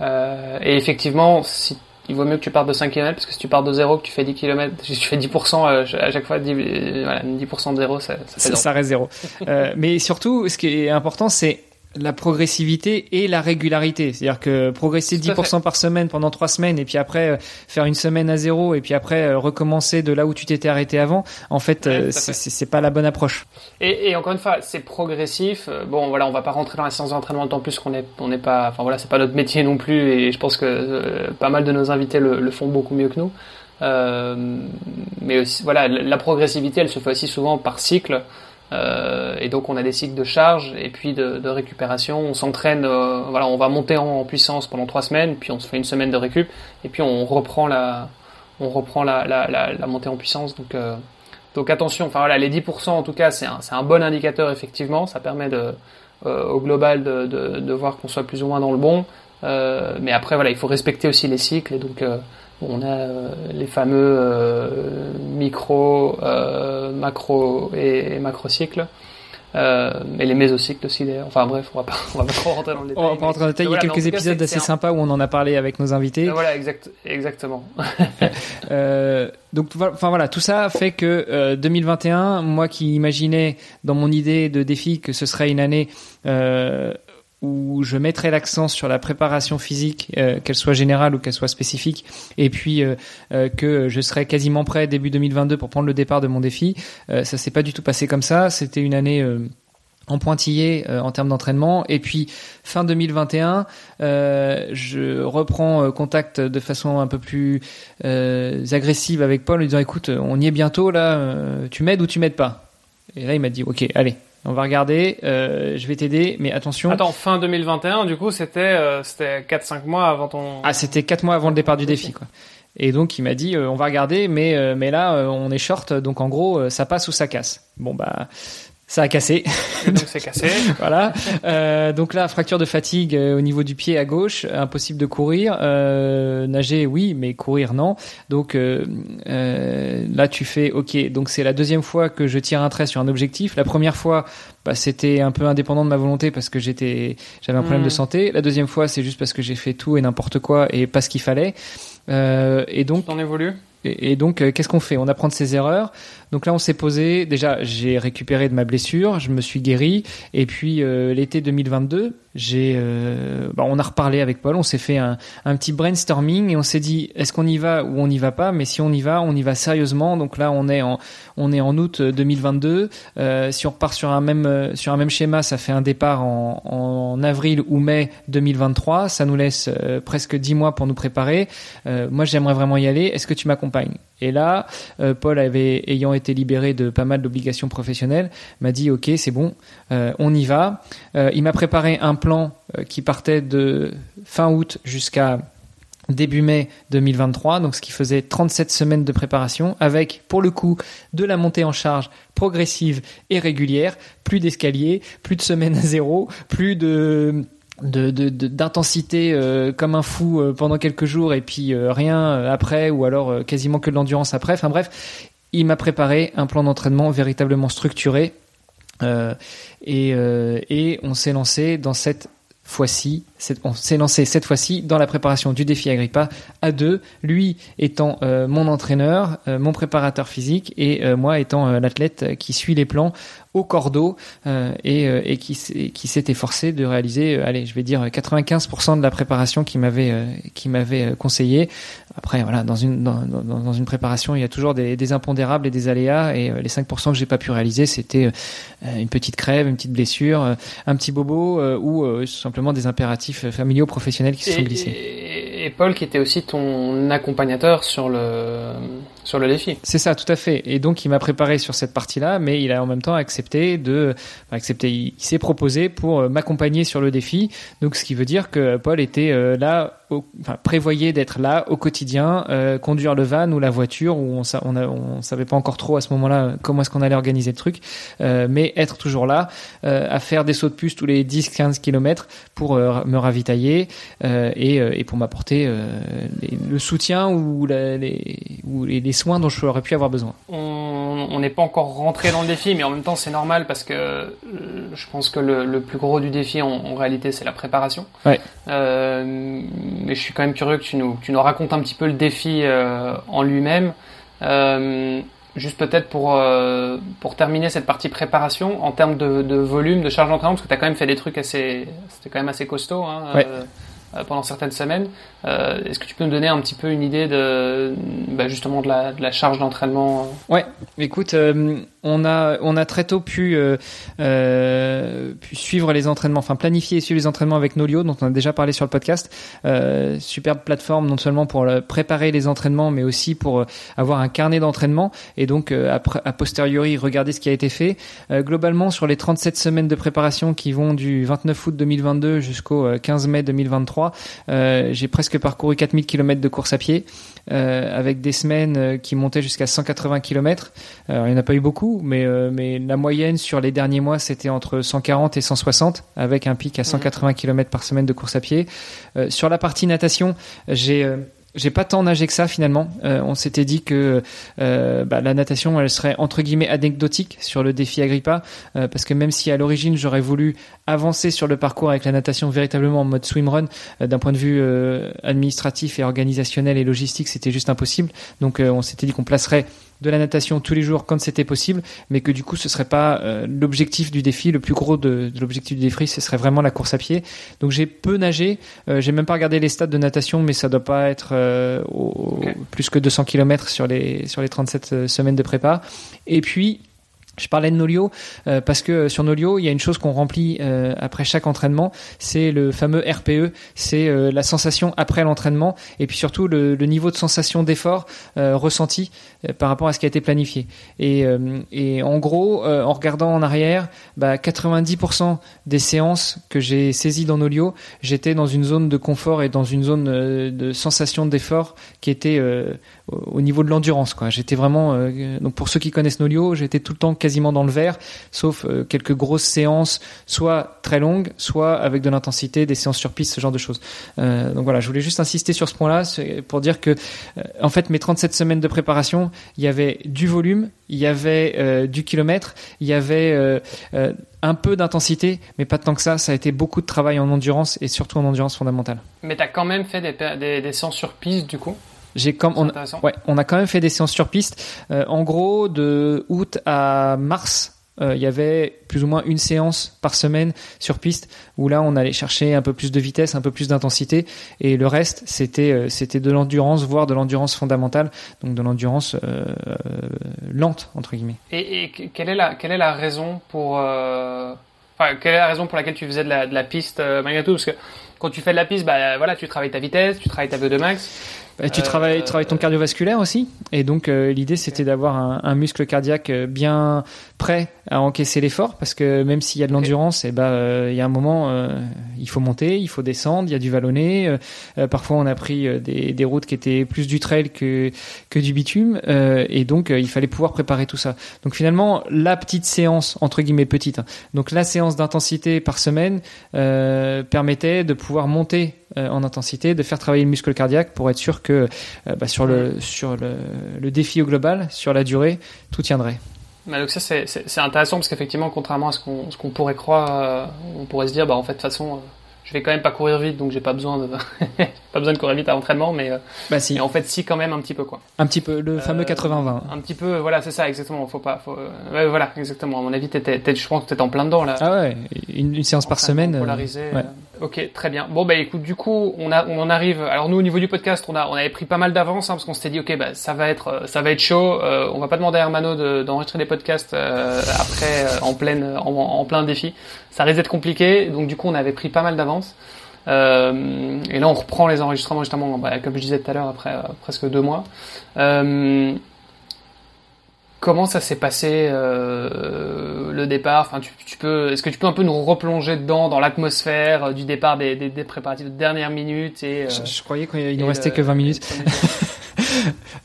Euh, et effectivement, si, il vaut mieux que tu partes de 5 km parce que si tu pars de 0, que tu fais 10 km, si tu fais 10%, euh, à chaque fois, 10, euh, voilà, 10% de 0, ça, ça ça, ça reste zéro. Euh, mais surtout, ce qui est important, c'est la progressivité et la régularité. C'est-à-dire que progresser Tout à 10% par semaine pendant trois semaines et puis après euh, faire une semaine à zéro et puis après euh, recommencer de là où tu t'étais arrêté avant, en fait, Ouais, euh, c'est pas la bonne approche. Et, et encore une fois, c'est progressif. Bon, voilà, on va pas rentrer dans la séance d'entraînement d'autant plus qu'on est, on n'est pas, enfin voilà, c'est pas notre métier non plus. Et je pense que pas mal de nos invités le, le font beaucoup mieux que nous. Euh, mais aussi, voilà, la la progressivité, elle se fait aussi souvent par cycle. Euh, et donc on a des cycles de charge et puis de, récupération. On s'entraîne, euh, voilà, on va monter en, puissance pendant trois semaines, puis on se fait une semaine de récup, et puis on reprend la, on reprend la, la, montée en puissance. Donc euh, donc attention, enfin voilà, les 10% en tout cas, c'est un, un bon indicateur effectivement. Ça permet au global de, voir qu'on soit plus ou moins dans le bon. Mais après voilà, il faut respecter aussi les cycles. On a euh, les fameux euh, micro, euh, macro et, et macro cycles. Euh, et les mésocycles aussi d'ailleurs. Enfin bref, on va pas, on va pas trop rentrer dans le détail. On va pas rentrer dans le détail. Il y a Voilà, quelques épisodes assez sympas où on en a parlé avec nos invités. Voilà, exact, exactement. (laughs) Euh, donc, voilà- enfin voilà, tout ça fait que euh, 2021, moi qui imaginais dans mon idée de défi que ce serait une année où je mettrai l'accent sur la préparation physique, qu'elle soit générale ou qu'elle soit spécifique, et puis que je serai quasiment prêt début 2022 pour prendre le départ de mon défi. ça s'est pas du tout passé comme ça. C'était une année en pointillé euh, en termes d'entraînement. Et puis fin 2021, euh, je reprends euh, contact de façon un peu plus euh, agressive avec Paul, en lui disant écoute, on y est bientôt là, tu m'aides ou tu m'aides pas? Et là, il m'a dit ok, allez. On va regarder, je vais t'aider, mais attention. Attends, fin 2021, du coup, c'était c'était 4-5 mois avant ton... Ah, c'était 4 mois avant le départ du défi, quoi. Et donc il m'a dit on va regarder mais mais là on est short donc en gros ça passe ou ça casse. Bon bah ça a cassé. donc c'est cassé. (laughs) voilà. Euh, donc là, fracture de fatigue euh, au niveau du pied à gauche, impossible de courir. Euh, nager, oui, mais courir, non. Donc là, tu fais, ok. Donc c'est la deuxième fois que je tire un trait sur un objectif. La première fois, bah, c'était un peu indépendant de ma volonté parce que j'étais, j'avais un problème de hmm. santé. La deuxième fois, c'est juste parce que j'ai fait tout et n'importe quoi et pas ce qu'il fallait. et donc. T'en évolues? Et, donc, qu'est-ce qu'on fait? On apprend de ses erreurs. Donc là, on s'est posé. Déjà, j'ai récupéré de ma blessure, je me suis guéri. Et puis euh, l'été 2022, j'ai, euh, bah, on a reparlé avec Paul. On s'est fait un, petit brainstorming et on s'est dit est-ce qu'on y va ou on n'y va pas? Mais si on y va, on y va sérieusement. Donc là, on est en, on est en août 2022. Euh, si on repart sur un même, euh, schéma, ça fait un départ en, avril ou mai 2023. Ça nous laisse euh, presque dix mois pour nous préparer. moi, j'aimerais vraiment y aller. Est-ce que tu m'accompagnes? Et là, Paul avait ayant été libéré de pas mal d'obligations professionnelles, m'a dit ok c'est bon, euh, on y va. Euh, il m'a préparé un plan euh, qui partait de fin août jusqu'à début mai 2023, donc ce qui faisait 37 semaines de préparation, avec pour le coup de la montée en charge progressive et régulière, plus d'escaliers, plus de semaines à zéro, plus de d'intensité euh, comme un fou pendant quelques jours et puis rien après ou alors quasiment que de l'endurance après. Enfin bref il m'a préparé un plan d'entraînement véritablement structuré euh, et, euh, et, on s'est lancé dans cette fois-ci, on s'est lancé cette fois-ci dans la préparation du défi Agrippa à deux, lui étant euh, mon entraîneur, mon préparateur physique et moi étant l'athlète qui suit les plans au cordeau et, et, qui, qui s'est efforcé de réaliser, allez, je vais dire 95% de la préparation qui m'avait qui m'avait conseillé après, voilà, dans une, dans, dans, une préparation, il y a toujours des, des, impondérables et des aléas. Et euh, les 5% que j'ai pas pu réaliser, c'était euh, une petite crève, une petite blessure, euh, un petit bobo ou simplement des impératifs familiaux professionnels qui se sont glissés. Et, Paul, qui était aussi ton accompagnateur sur le sur le défi. C'est ça, tout à fait. Et donc, il m'a préparé sur cette partie-là, mais il a en même temps accepté de accepter. Il, s'est proposé pour m'accompagner sur le défi. Donc, ce qui veut dire que Paul était là enfin, prévoyait d'être là au quotidien, euh, conduire le van ou la voiture, où on, on, savait pas encore trop à ce moment-là comment est-ce qu'on allait organiser le truc, euh, mais être toujours là, euh, à faire des sauts de puce tous les 10-15 km pour me ravitailler et, et, pour m'apporter le soutien ou, les, ou les, soins dont j'aurais pu avoir besoin. On n'est pas encore rentré dans le défi, mais en même temps c'est normal parce que je pense que le, le plus gros du défi en, en réalité c'est la préparation. Ouais mais je suis quand même curieux que tu nous, tu nous racontes un petit peu le défi euh, en lui-même. Euh, juste peut-être pour, euh, pour terminer cette partie préparation, en termes de, de volume, de charge d'entraînement, parce que tu as quand même fait des trucs assez... C'était quand même assez costaud. Hein, pendant certaines semaines. Euh, Est-ce que tu peux nous donner un petit peu une idée de bah justement de la, de la charge d'entraînement Ouais, écoute, euh, on a très tôt pu euh, euh, pu suivre les entraînements, enfin planifier et suivre les entraînements avec Nolio, dont on a déjà parlé sur le podcast. Euh, superbe plateforme non seulement pour préparer les entraînements, mais aussi pour avoir un carnet d'entraînement et donc après a posteriori regarder ce qui a été fait. globalement, sur les 37 semaines de préparation qui vont du 29 août 2022 jusqu'au 15 mai 2023, j'ai presque parcouru 4000 km de course à pied. Euh, avec des semaines euh, qui montaient jusqu'à 180 km. Alors, il n'y en a pas eu beaucoup, mais, euh, mais la moyenne sur les derniers mois, c'était entre 140 et 160, avec un pic à 180 km par semaine de course à pied. sur la partie natation, j'ai j'ai pas tant nagé que ça finalement. Euh, on s'était dit que euh, bah, la natation, elle serait entre guillemets anecdotique sur le défi Agrippa, euh, parce que même si à l'origine j'aurais voulu avancer sur le parcours avec la natation véritablement en mode swimrun, d'un point de vue administratif et organisationnel et logistique, c'était juste impossible. Donc on s'était dit qu'on placerait de la natation tous les jours quand c'était possible, mais que du coup ce serait pas l'objectif du défi, le plus gros de, l'objectif du défi, ce serait vraiment la course à pied. Donc j'ai peu nagé, j'ai même pas regardé les stats de natation, mais ça doit pas être au, plus que 200 km sur les sur les 37 semaines de prépa. Et puis je parlais de Nolio euh, parce que sur Nolio, il y a une chose qu'on remplit euh, après chaque entraînement, c'est le fameux RPE, c'est euh, la sensation après l'entraînement et puis surtout le, le niveau de sensation d'effort ressenti par rapport à ce qui a été planifié. Et, et en gros, en regardant en arrière, bah, 90% des séances que j'ai saisies dans Nolio, j'étais dans une zone de confort et dans une zone de sensation d'effort qui était au niveau de l'endurance. Quoi. J'étais vraiment donc pour ceux qui connaissent Nolio, j'étais tout le temps quasiment dans le vert, sauf euh, quelques grosses séances, soit très longues, soit avec de l'intensité, des séances sur piste, ce genre de choses. Euh, donc voilà, je voulais juste insister sur ce point-là pour dire que, euh, en fait, mes 37 semaines de préparation, il y avait du volume, il y avait du kilomètre, il y avait un peu d'intensité, mais pas tant que ça. Ça a été beaucoup de travail en endurance et surtout en endurance fondamentale. Mais tu as quand même fait des, des séances sur piste, du coup? J'ai comme on, ouais, on a quand même fait des séances sur piste. Euh, en gros, de août à mars, euh, il y avait plus ou moins une séance par semaine sur piste où là on allait chercher un peu plus de vitesse, un peu plus d'intensité. Et le reste c'était euh, c'était de l'endurance voire de l'endurance fondamentale. Donc de l'endurance euh, lente entre guillemets. Et, et, quelle est la quelle est la raison pour enfin, quelle est la raison pour laquelle tu faisais de la, de la piste malgré tout? Parce que quand tu fais de la piste bah voilà tu travailles ta vitesse, tu travailles ta VO2 max bah, tu travailles, tu travailles ton cardiovasculaire aussi, et donc euh, l'idée c'était d'avoir un, un, muscle cardiaque euh, bien prêt à encaisser l'effort, parce que même s'il y a de l'endurance, et eh ben euh, il y a un moment il faut monter, il faut descendre, il y a du vallonné. parfois on a pris des, des, routes qui étaient plus du trail que que du bitume, et donc il fallait pouvoir préparer tout ça. Donc finalement la petite séance entre guillemets petite, hein, donc la séance d'intensité par semaine permettait de pouvoir monter en intensité, de faire travailler le muscle cardiaque pour être sûr que euh, bah, sur, le, sur le, le, défi au global, sur la durée, tout tiendrait. Bah, donc ça c'est intéressant parce qu'effectivement contrairement à ce qu'on qu'on pourrait croire, euh, on pourrait se dire bah en fait de toute façon euh, je vais quand même pas courir vite, donc j'ai pas besoin de (laughs) pas besoin de courir vite à l'entraînement, mais euh, bah si. en fait si quand même un petit peu quoi. Un petit peu le fameux 80-20. Euh, un petit peu, voilà, c'est ça exactement. Faut pas, faut, ouais, voilà exactement. À mon avis, t'étais, je pense que t'étais en plein dedans là. Ah ouais, une, une séance par semaine. Euh, polarisé. Ouais. Ok, très bien. Bon bah écoute, du coup, on a, on en arrive. Alors nous au niveau du podcast, on a, on avait pris pas mal d'avance hein, parce qu'on s'était dit ok, bah ça va être, ça va être chaud. Euh, on va pas demander à Hermano de, d'enregistrer des podcasts après en pleine, en, plein défi. Ça risque d'être compliqué, donc du coup on avait pris pas mal d'avance. Euh, et là, on reprend les enregistrements justement, bah, comme je disais tout à l'heure, après euh, presque deux mois. Euh, comment ça s'est passé le départ? Enfin, tu, tu peux, est-ce que tu peux un peu nous replonger dedans, dans l'atmosphère du départ des, des, des, préparatifs de dernière minute et je, croyais qu'il nous restait que 20 minutes.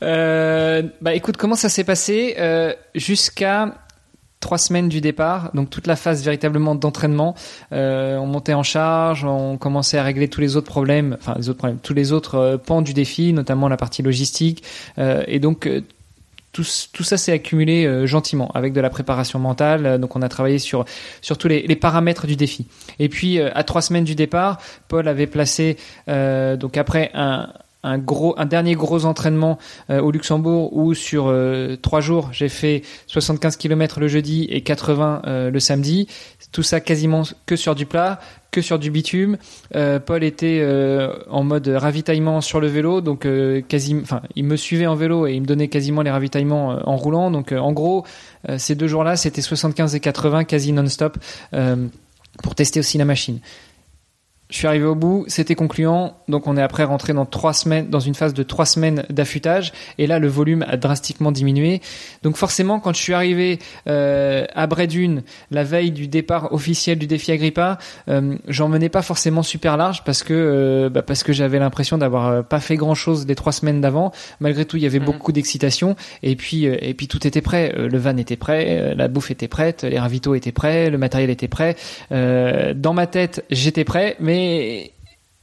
(laughs) bah écoute, comment ça s'est passé? Jusqu'à trois semaines du départ, donc toute la phase véritablement d'entraînement. Euh, on montait en charge, on commençait à régler tous les autres problèmes, enfin les autres problèmes, tous les autres euh, pans du défi, notamment la partie logistique. Euh, et donc euh, tout, tout, ça s'est accumulé euh, gentiment avec de la préparation mentale. donc on a travaillé sur sur tous les, les paramètres du défi. Et puis à trois semaines du départ, Paul avait placé donc après un un gros, un dernier gros entraînement euh, au Luxembourg où sur euh, trois jours j'ai fait 75 km le jeudi et 80 euh, le samedi. Tout ça quasiment que sur du plat, que sur du bitume. Paul était en mode ravitaillement sur le vélo, donc quasi, enfin il me suivait en vélo et il me donnait quasiment les ravitaillements en roulant. Donc en gros ces deux jours-là c'était 75 et 80 quasi non-stop pour tester aussi la machine. Je suis arrivé au bout, c'était concluant, donc on est après rentré dans trois semaines, dans une phase de trois semaines d'affûtage, et là le volume a drastiquement diminué. Donc forcément, quand je suis arrivé euh, à Bredune, la veille du départ officiel du défi Agrippa, euh, j'en menais pas forcément super large parce que euh, bah parce que j'avais l'impression d'avoir euh, pas fait grand chose les trois semaines d'avant. Malgré tout, il y avait mhm. beaucoup d'excitation, et puis euh, et puis tout était prêt. Le van était prêt, la bouffe était prête, les ravitaux étaient prêts, le matériel était prêt. dans ma tête, j'étais prêt, mais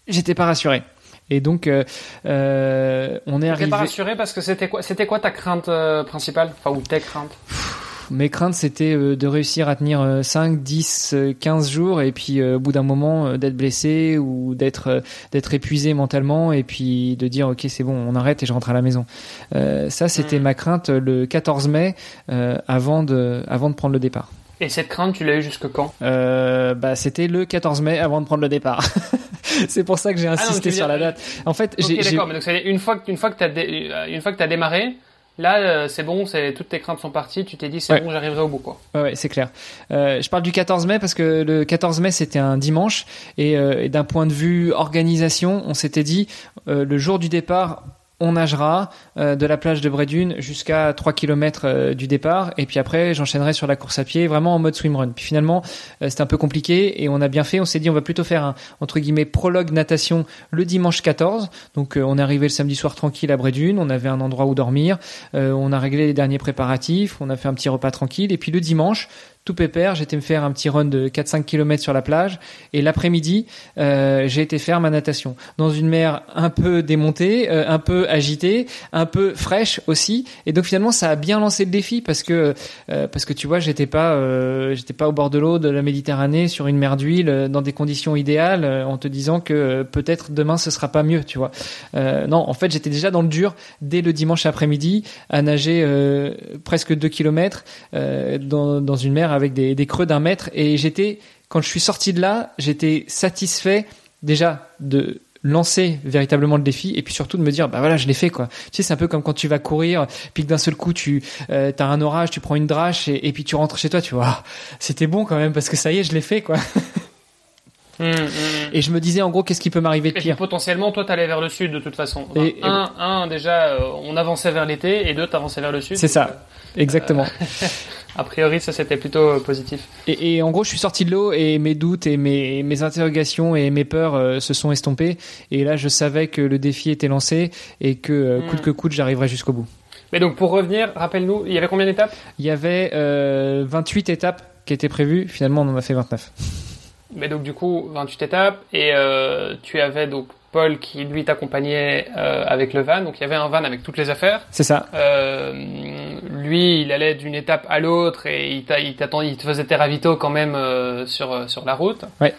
j'étais pas rassuré. Et donc, euh, euh, on est arrivé. pas rassuré parce que c'était quoi, c'était quoi ta crainte euh, principale, enfin ou tes craintes? Mes craintes, c'était de réussir à tenir 5, 10, 15 jours et puis au bout d'un moment d'être blessé ou d'être d'être épuisé mentalement et puis de dire ok c'est bon, on arrête et je rentre à la maison. ça, c'était hmm. ma crainte le 14 mai avant de avant de prendre le départ. Et cette crainte, tu l'as eu jusque quand? Euh, Bah, c'était le 14 mai avant de prendre le départ. (laughs) c'est pour ça que j'ai ah insisté sur la date. En fait, j'ai. d'accord. Mais donc, une fois que une fois que t'as euh, une fois que t'as démarré, Là, euh, c'est bon, c'est toutes tes craintes sont parties. Tu t'es dit, c'est bon, j'arriverai au bout, quoi. Ouais, c'est clair. Euh, je parle du 14 mai parce que le 14 mai c'était un dimanche et, euh, et d'un point de vue organisation, on s'était dit euh, le jour du départ, on nagera euh, de la plage de Brédune jusqu'à 3 km euh, du départ. Et puis après j'enchaînerai sur la course à pied vraiment en mode swimrun. Puis finalement euh, c'était un peu compliqué et on a bien fait, on s'est dit on va plutôt faire un entre guillemets prologue natation le dimanche 14. Donc on est arrivé le samedi soir tranquille à Brédune, on avait un endroit où dormir, on a réglé les derniers préparatifs, on a fait un petit repas tranquille. Et puis le dimanche tout pépère. J'étais me faire un petit run de 4-5 km sur la plage. Et l'après-midi, euh, j'ai été faire ma natation dans une mer un peu démontée, euh, un peu agitée, un peu fraîche aussi. Et donc finalement, ça a bien lancé le défi parce que euh, parce que tu vois, j'étais pas euh, j'étais pas au bord de l'eau de la Méditerranée sur une mer d'huile dans des conditions idéales en te disant que peut-être demain ce sera pas mieux, tu vois. non, en fait, j'étais déjà dans le dur dès le dimanche après-midi à nager presque 2 km dans dans une mer avec des, creux d'un mètre. Et j'étais, quand je suis sorti de là, j'étais satisfait déjà de lancer véritablement le défi et puis surtout de me dire bah voilà je l'ai fait quoi tu sais c'est un peu comme quand tu vas courir puis que d'un seul coup tu euh, as un orage tu prends une drache et, puis tu rentres chez toi tu vois c'était bon quand même parce que ça y est je l'ai fait quoi mmh, mmh, mmh. Et je me disais en gros qu'est-ce qui peut m'arriver de pire? potentiellement toi t'allais vers le sud de toute façon. un, un, déjà euh, on avançait vers l'été et deux t'avançais vers le sud. C'est ça, euh, exactement. (laughs) a priori, ça c'était plutôt euh, positif. Et, en gros, je suis sorti de l'eau et mes doutes et mes, mes interrogations et mes peurs euh, se sont estompés. Et là, je savais que le défi était lancé et que euh, coûte hmm. que coûte, j'arriverais jusqu'au bout. Mais donc, pour revenir, rappelle-nous, il y avait combien d'étapes? Il y avait 28 étapes qui étaient prévues. Finalement, on en a fait 29. Mais donc, du coup, 28 étapes. Et tu avais donc Paul qui lui t'accompagnait euh, avec le van. Donc il y avait un van avec toutes les affaires. C'est ça. Euh, lui, il allait d'une étape à l'autre et il, il, il te faisait tes ravitaux quand même euh, sur sur la route. Ouais.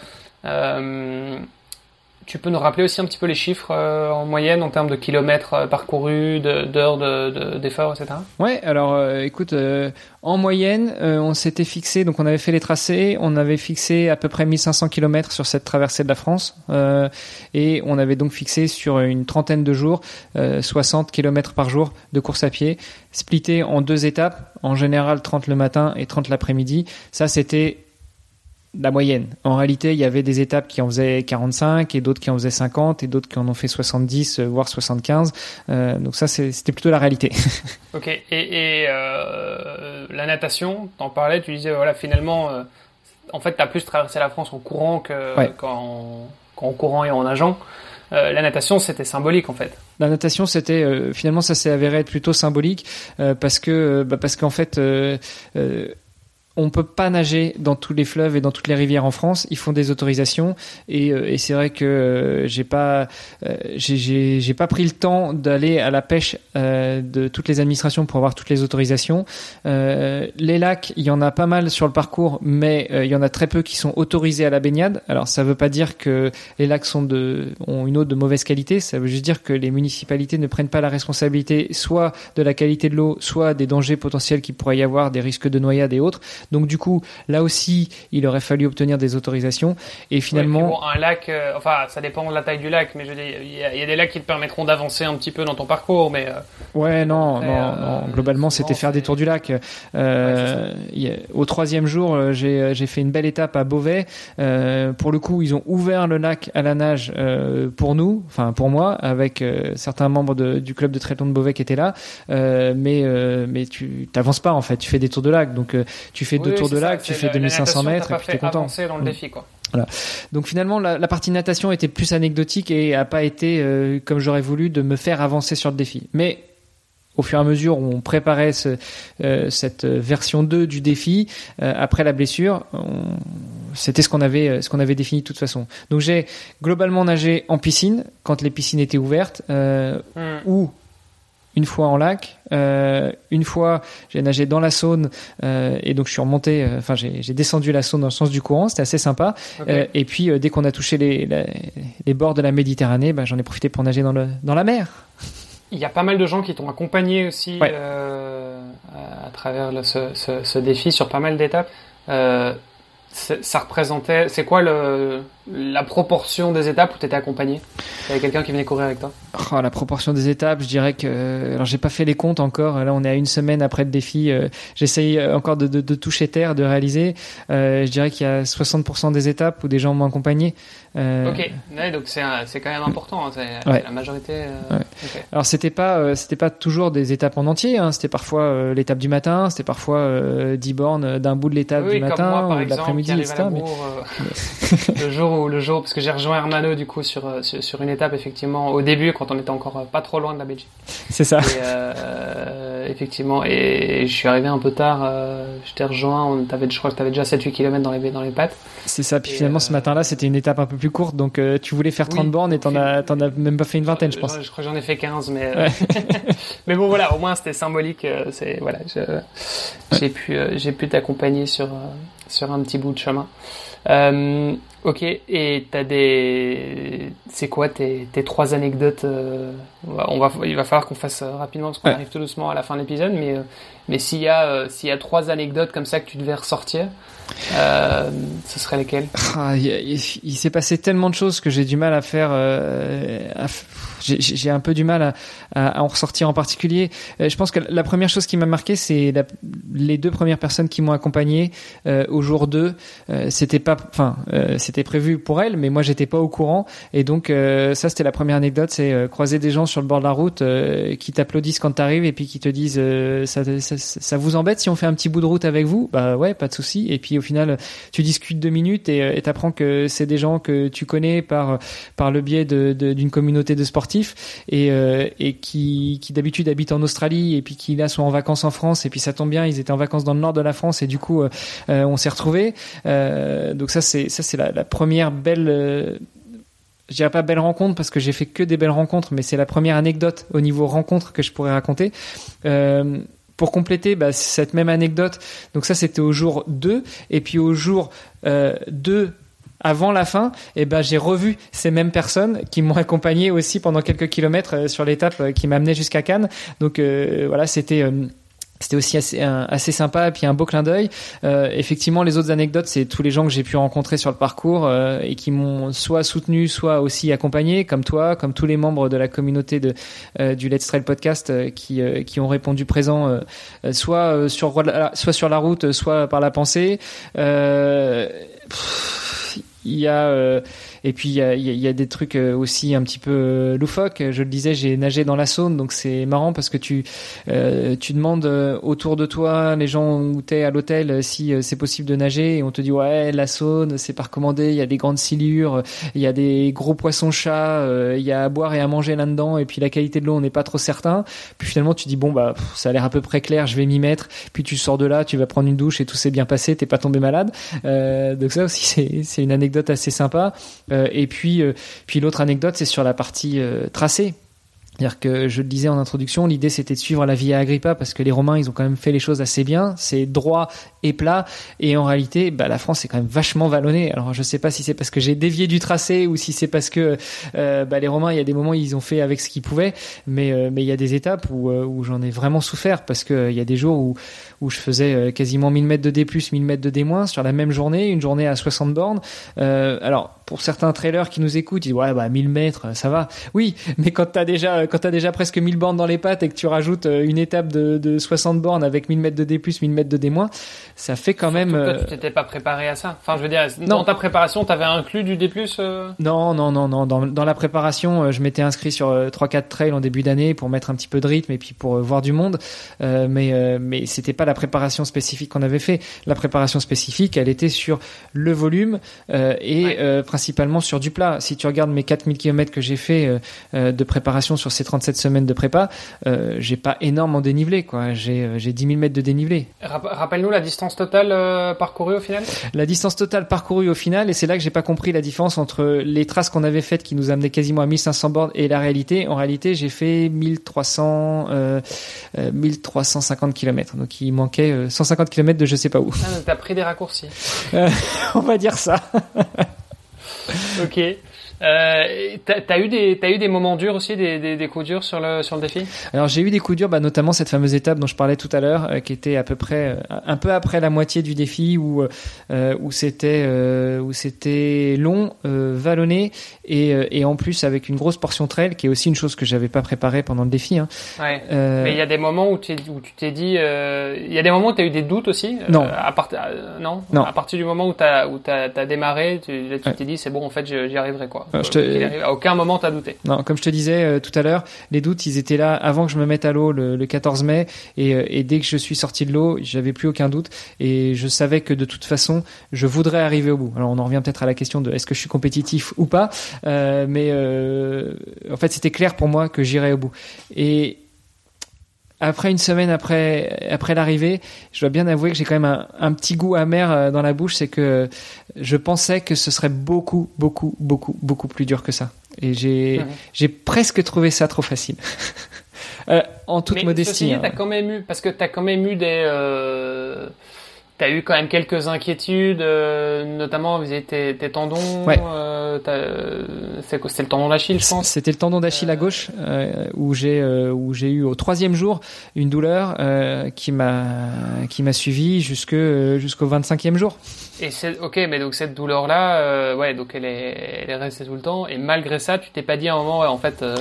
Tu peux nous rappeler aussi un petit peu les chiffres euh, en moyenne en termes de kilomètres euh, parcourus, d'heures d'efforts, de, etc. Ouais, alors euh, écoute, en moyenne, on s'était fixé, donc on avait fait les tracés, on avait fixé à peu près 1500 kilomètres sur cette traversée de la France, et on avait donc fixé sur une trentaine de jours 60 kilomètres par jour de course à pied, splitté en deux étapes, en général 30 le matin et 30 l'après-midi. Ça, c'était la moyenne. En réalité, il y avait des étapes qui en faisaient 45 et d'autres qui en faisaient 50 et d'autres qui en ont fait 70 euh, voire 75. Euh, donc ça, c'était plutôt la réalité. (laughs) ok. Et, et euh, la natation, t'en parlais, tu disais voilà finalement, euh, en fait, t'as plus traversé la France en courant que qu'en en courant et en nageant. Euh, la natation, c'était symbolique en fait. La natation, c'était finalement ça s'est avéré être plutôt symbolique parce que bah, parce qu'en fait on peut pas nager dans tous les fleuves et dans toutes les rivières en France. Ils font des autorisations et, euh, c'est vrai que euh, j'ai pas euh, j'ai pas pris le temps d'aller à la pêche de toutes les administrations pour avoir toutes les autorisations. les lacs, il y en a pas mal sur le parcours, mais il y en a très peu qui sont autorisés à la baignade. Alors ça veut pas dire que les lacs sont de ont une eau de mauvaise qualité. Ça veut juste dire que les municipalités ne prennent pas la responsabilité soit de la qualité de l'eau, soit des dangers potentiels qu'il pourrait y avoir, des risques de noyade et autres. Donc du coup, là aussi, il aurait fallu obtenir des autorisations. Et finalement, un lac, euh, enfin, ça dépend de la taille du lac, mais je dis, il y, a des lacs qui te permettront d'avancer un petit peu dans ton parcours, mais. Euh, ouais, non, non, euh, non, Globalement, c'était faire des tours du lac. au troisième jour, j'ai fait une belle étape à Beauvais. pour le coup, ils ont ouvert le lac à la nage pour nous, enfin pour moi, avec certains membres du club de triathlon de Beauvais qui étaient là. mais mais tu t'avances pas en fait. Tu fais des tours de lac, donc tu fais deux tours de lac, tu fais 2500 mètres et puis t'es content. dans le défi, quoi. Voilà. Donc finalement, la, partie natation était plus anecdotique et a pas été euh, comme j'aurais voulu de me faire avancer sur le défi. Mais au fur et à mesure où on préparait euh, cette version 2 du défi, euh, après la blessure, c'était ce qu'on avait, ce qu'on avait défini de toute façon. Donc j'ai globalement nagé en piscine quand les piscines étaient ouvertes, mm. ou une fois en lac, euh, une fois j'ai nagé dans la Saône euh, et donc je suis remonté, euh, enfin j'ai descendu la Saône dans le sens du courant, c'était assez sympa. et puis dès qu'on a touché les, les, bords de la Méditerranée, bah, j'en ai profité pour nager dans, le, dans la mer. Il y a pas mal de gens qui t'ont accompagné aussi à, travers ce, ce, ce, défi sur pas mal d'étapes ça représentait, c'est quoi le, la proportion des étapes où tu étais accompagné? Il y avait quelqu'un qui venait courir avec toi? Oh, La proportion des étapes, je dirais que. Alors, j'ai pas fait les comptes encore. Là, on est à une semaine après le défi. Euh, j'essaye encore de, de, de, toucher terre, de réaliser. Euh, je dirais qu'il y a 60% des étapes où des gens m'ont accompagné. Euh... Ok, donc c'est quand même important. Hein. La majorité. Euh, alors, c'était pas, euh, c'était pas toujours des étapes en entier. Hein. C'était parfois l'étape du matin, c'était parfois 10 bornes d'un bout de l'étape du matin ou de l'après-midi, etc. Mais... (laughs) le jour le jour, parce que j'ai rejoint Hermano du coup sur, euh, sur, une étape effectivement au début quand on était encore euh, pas trop loin de la Belgique. C'est ça. Euh, effectivement, et je suis arrivé un peu tard. je t'ai rejoint. On t'avait, je crois que tu avais déjà 7-8 km dans les dans les pattes. C'est ça. Puis finalement ce matin-là, c'était une étape un peu plus courte, donc tu voulais faire 30 bornes et t'en as t'en as même pas fait une vingtaine, je pense. Je, crois que j'en ai fait 15, mais (laughs) (laughs) mais bon voilà, au moins c'était symbolique. c'est voilà, j'ai pu j'ai pu t'accompagner sur sur un petit bout de chemin. Euh, ok, et t'as des, c'est quoi tes, tes trois anecdotes euh, On va, il va falloir qu'on fasse euh, rapidement parce qu'on arrive tout doucement à la fin de l'épisode, mais mais s'il y a s'il y a trois anecdotes comme ça que tu devais ressortir, euh, ce serait lesquelles? Ah, Il, s'est passé tellement de choses que j'ai du mal à faire. À, j'ai un peu du mal à, à, en ressortir en particulier. je pense que la première chose qui m'a marqué, c'est les deux premières personnes qui m'ont accompagné au jour 2. c'était pas, enfin c'était prévu pour elle, mais moi j'étais pas au courant. Et donc euh, ça c'était la première anecdote, c'est euh, croiser des gens sur le bord de la route euh, qui t'applaudissent quand t'arrives et puis qui te disent ça, ça, ça, vous embête si on fait un petit bout de route avec vous? Bah ouais, pas de souci. Et puis au final tu discutes deux minutes et t'apprends que c'est des gens que tu connais par par le biais d'une de, d'une communauté de sportifs et et qui d'habitude habitent en Australie et puis qui là sont en vacances en France et puis ça tombe bien, ils étaient en vacances dans le nord de la France et du coup on s'est retrouvés. donc ça c'est ça c'est la première belle euh, je dirais pas belle rencontre parce que j'ai fait que des belles rencontres, mais c'est la première anecdote au niveau rencontre que je pourrais raconter. Euh, pour compléter bah, cette même anecdote, donc ça c'était au jour 2, et puis au jour euh, 2 avant la fin, et eh ben j'ai revu ces mêmes personnes qui m'ont accompagné aussi pendant quelques kilomètres euh, sur l'étape qui m'amenait jusqu'à Cannes. Donc voilà, c'était c'était aussi assez, assez sympa puis un beau clin d'œil. Euh, effectivement, les autres anecdotes, c'est tous les gens que j'ai pu rencontrer sur le parcours euh, et qui m'ont soit soutenu, soit aussi accompagné, comme toi, comme tous les membres de la communauté de, euh, du Let's Trail podcast euh, qui, euh, qui ont répondu présent, soit sur soit sur la route, soit par la pensée. Il y a et puis il y a, y a, des trucs euh, aussi un petit peu euh, loufoques. Je le disais, j'ai nagé dans la Saône, donc c'est marrant parce que tu euh, tu demandes autour de toi, les gens où t'es à l'hôtel, si c'est possible de nager, et on te dit ouais la Saône c'est pas recommandé. Il y a des grandes silures, il y a des gros poissons chats, il y a à boire et à manger là-dedans, et puis la qualité de l'eau on n'est pas trop certain. Puis finalement tu dis bon bah ça a l'air à peu près clair, je vais m'y mettre. Puis tu sors de là, tu vas prendre une douche et tout s'est bien passé, t'es pas tombé malade. donc ça aussi (laughs) c'est une anecdote assez sympa. Euh, et puis, euh, puis l'autre anecdote, c'est sur la partie euh, tracée. C'est-à-dire que je le disais en introduction, l'idée c'était de suivre la Via Agrippa parce que les Romains ils ont quand même fait les choses assez bien, c'est droit et plat et en réalité bah, la France est quand même vachement vallonnée. Alors je sais pas si c'est parce que j'ai dévié du tracé ou si c'est parce que euh, bah, les Romains il y a des moments ils ont fait avec ce qu'ils pouvaient, mais euh, mais il y a des étapes où, euh, où j'en ai vraiment souffert parce que il y a des jours où où je faisais quasiment 1000 mètres de D+, 1000 mètres de D- sur la même journée, une journée à 60 bornes. alors pour certains trailers qui nous écoutent, ils disent ouais bah 1000 mètres ça va. Oui, mais quand t'as déjà quand t'as déjà presque 1000 bornes dans les pattes et que tu rajoutes euh, une étape de, de 60 bornes avec 1000 mètres de D+, 1000 mètres de D-, ça fait quand même. Toi, tu euh, t'étais pas préparé à ça. Enfin, je veux dire, dans ta préparation, t'avais inclus du D+. Euh non, non, non, non. Dans, dans la préparation, je m'étais inscrit sur 3-4 trails en début d'année pour mettre un petit peu de rythme et puis pour voir du monde. mais mais c'était pas la préparation spécifique qu'on avait fait. La préparation spécifique, elle était sur le volume et principalement sur du plat. Si tu regardes mes 4000 km que j'ai fait de préparation sur ces 37 semaines de prépa, euh, j'ai pas énorme en dénivelé, quoi. J'ai, euh, j'ai 10 000 mètres de dénivelé. Rappelle-nous la distance distance totale euh, parcourue au final? La distance totale parcourue au final, et c'est là que j'ai pas compris la différence entre les traces qu'on avait faites qui nous amenaient quasiment à 1500 bornes et la réalité. En réalité, j'ai fait 1300, euh, 1350 km. Donc il manquait 150 km de je sais pas où. Ah, t'as pris des raccourcis. (laughs) on va dire ça. ok. Euh, t'as eu des t'as eu des moments durs aussi, des, des, des, coups durs sur le sur le défi? Alors j'ai eu des coups durs, bah, notamment cette fameuse étape dont je parlais tout à l'heure, euh, qui était à peu près euh, un peu après la moitié du défi, où euh, où c'était où c'était long, vallonné et et en plus avec une grosse portion trail, qui est aussi une chose que j'avais pas préparée pendant le défi. Hein. Ouais. Mais il y a des moments où, où tu t'es dit, il y a des moments où tu as eu des doutes aussi. Non. à part, non? Non. À partir du moment où t'as où t'as as démarré, tu t'es dit c'est bon en fait j'y arriverai quoi. Euh, je te... À aucun moment t'as douté. Non, comme je te disais euh, tout à l'heure, les doutes, ils étaient là avant que je me mette à l'eau le, 14 mai, et, euh, et, dès que je suis sorti de l'eau, j'avais plus aucun doute, et je savais que de toute façon, je voudrais arriver au bout. Alors on en revient peut-être à la question de est-ce que je suis compétitif ou pas, euh, mais en fait c'était clair pour moi que j'irais au bout. Et après une semaine après après l'arrivée, je dois bien avouer que j'ai quand même un, petit goût amer euh, dans la bouche, c'est que je pensais que ce serait beaucoup beaucoup beaucoup beaucoup plus dur que ça, et j'ai j'ai presque trouvé ça trop facile. (laughs) euh, en toute modestie. Mais hein. t'as quand même eu parce que t'as quand même eu des euh, T'as eu quand même quelques inquiétudes, euh, notamment vis tes, tes tendons. Ouais. Euh, c'était le tendon d'Achille, je pense. C'était le tendon d'Achille à gauche euh, où j'ai euh, où j'ai eu au troisième jour une douleur euh, qui m'a qui m'a suivi jusque jusqu'au 25e jour. Et c'est ok, mais donc cette douleur-là, euh, ouais, donc elle est, elle est restée tout le temps. Et malgré ça, tu t'es pas dit à un moment, ouais, en fait. Euh,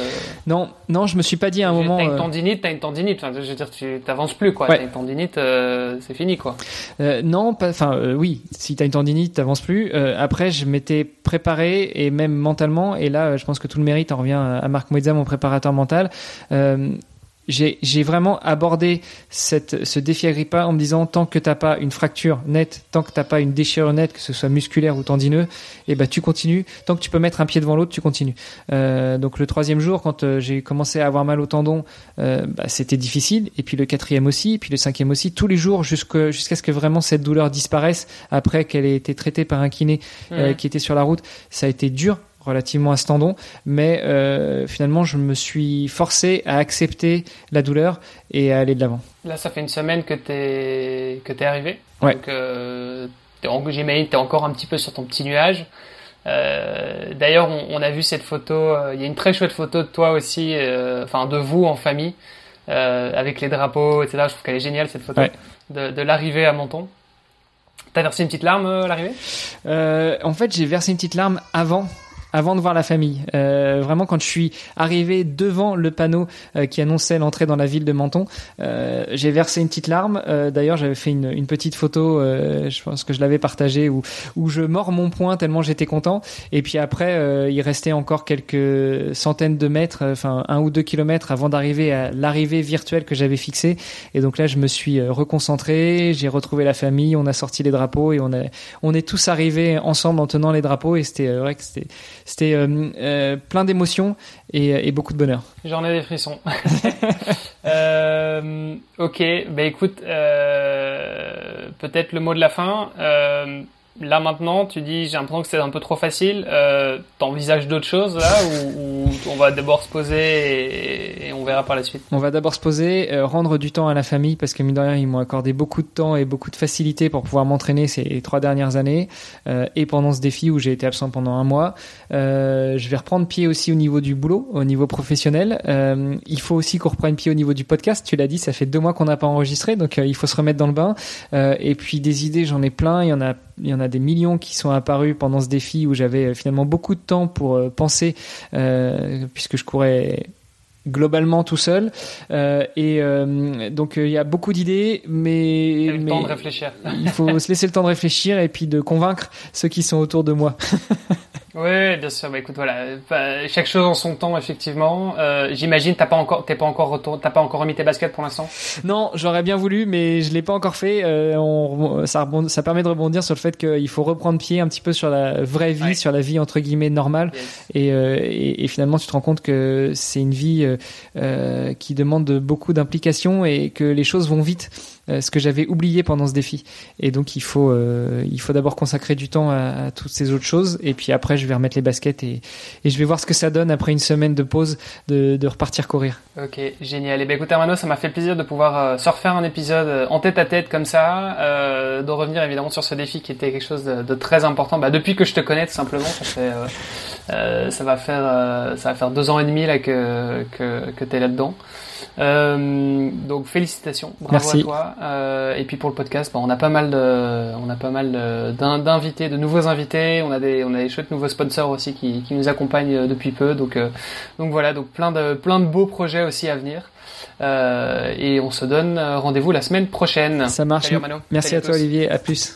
non, non, je me suis pas dit à un moment. T'as une euh, tendinite, t'as une tendinite. Enfin, je veux dire, tu t'avances plus, quoi. T'as une tendinite, euh, c'est fini, quoi. non, pas. Enfin, oui, si t'as une tendinite, t'avances plus. après, je m'étais préparé et même mentalement. Et là, je pense que tout le mérite en revient à Marc Moïza, mon préparateur mental j'ai vraiment abordé cette, ce défi Agrippa en me disant tant que t'as pas une fracture nette, tant que t'as pas une déchirure nette, que ce soit musculaire ou tendineux, et eh ben tu continues. Tant que tu peux mettre un pied devant l'autre, tu continues. Euh, donc le troisième jour, quand euh, j'ai commencé à avoir mal au tendon, euh, bah, c'était difficile. Et puis le quatrième aussi, et puis le cinquième aussi. Tous les jours jusqu'à ce que vraiment cette douleur disparaisse après qu'elle ait été traitée par un kiné euh, qui était sur la route. Ça a été dur relativement à ce tendon, mais euh, finalement je me suis forcé à accepter la douleur et à aller de l'avant. Là, ça fait une semaine que t'es que t'es arrivé. Ouais. Donc euh, j'imagine que t'es encore un petit peu sur ton petit nuage. Euh, D'ailleurs, on, on, a vu cette photo. Euh, il y a une très chouette photo de toi aussi, enfin de vous en famille, avec les drapeaux, etc. Je trouve qu'elle est géniale cette photo de, de l'arrivée à Menton. T'as versé une petite larme à l'arrivée? En fait, j'ai versé une petite larme avant avant de voir la famille. Euh, vraiment, quand je suis arrivé devant le panneau euh, qui annonçait l'entrée dans la ville de Menton, euh, j'ai versé une petite larme. Euh, d'ailleurs, j'avais fait une, une, petite photo, euh, je pense que je l'avais partagée, où, où je mords mon poing tellement j'étais content. Et puis après, il restait encore quelques centaines de mètres, enfin un ou deux kilomètres avant d'arriver à l'arrivée virtuelle que j'avais fixée. Et donc là, je me suis reconcentré, j'ai retrouvé la famille, on a sorti les drapeaux et on, a, on est tous arrivés ensemble en tenant les drapeaux. Et c'était vrai que c'était c'était euh, euh, plein d'émotions et, beaucoup de bonheur. J'en ai des frissons. (laughs) (laughs) euh, ok, bah écoute, peut-être le mot de la fin là maintenant, tu dis j'ai l'impression que c'est un peu trop facile. Euh, T'envisages d'autres choses là ou, on va d'abord se poser et, on verra par la suite? On va d'abord se poser, euh, rendre du temps à la famille parce que mine de rien ils m'ont accordé beaucoup de temps et beaucoup de facilité pour pouvoir m'entraîner ces trois dernières années euh, et pendant ce défi où j'ai été absent pendant un mois. Euh, je vais reprendre pied aussi au niveau du boulot, au niveau professionnel. Euh, il faut aussi qu'on reprenne pied au niveau du podcast. Tu l'as dit, ça fait deux mois qu'on n'a pas enregistré donc il faut se remettre dans le bain. et puis des idées, j'en ai plein. Il y en a il y en a des millions qui sont apparus pendant ce défi où j'avais euh, finalement beaucoup de temps pour euh, penser, euh, puisque je courais globalement tout seul. Euh, et euh, donc il y a beaucoup d'idées, mais, le temps de réfléchir. il faut se laisser le temps de réfléchir et puis de convaincre ceux qui sont autour de moi. (laughs) Oui, bien sûr. Bah, écoute, voilà, bah, chaque chose en son temps, effectivement. Euh, J'imagine, t'as pas encore, t'es pas encore retour, t'as pas encore remis tes baskets pour l'instant? Non, j'aurais bien voulu, mais je l'ai pas encore fait. Euh, on, ça, rebond, ça permet de rebondir sur le fait qu'il faut reprendre pied un petit peu sur la vraie vie, Ouais. sur la vie entre guillemets normale. Et, euh, et, et finalement, tu te rends compte que c'est une vie euh, euh, qui demande beaucoup d'implication et que les choses vont vite. Euh, ce que j'avais oublié pendant ce défi. Et donc, il faut, euh, il faut d'abord consacrer du temps à, à toutes ces autres choses. Et puis après, je vais remettre les baskets et, et je vais voir ce que ça donne après une semaine de pause de, de repartir courir. Ok, génial. Et ben écoute Armano, ça m'a fait plaisir de pouvoir euh, se refaire un épisode en tête à tête comme ça, euh, de revenir évidemment sur ce défi qui était quelque chose de, de très important. Bah, depuis que je te connais, tout simplement, ça fait, euh, ça va faire, ça va faire deux ans et demi là que que, que t'es là-dedans. Euh, donc félicitations, bravo Merci. à toi. Euh, et puis pour le podcast, bah, on a pas mal de, on a pas mal d'invités, de nouveaux invités. On a des, on a des chouettes nouveaux sponsors aussi qui, qui nous accompagnent euh, depuis peu. Donc, euh, donc voilà, donc plein de, plein de beaux projets aussi à venir. Et on se donne rendez-vous la semaine prochaine. Ça marche. Salut. Merci Salut à toi. Olivier. À plus.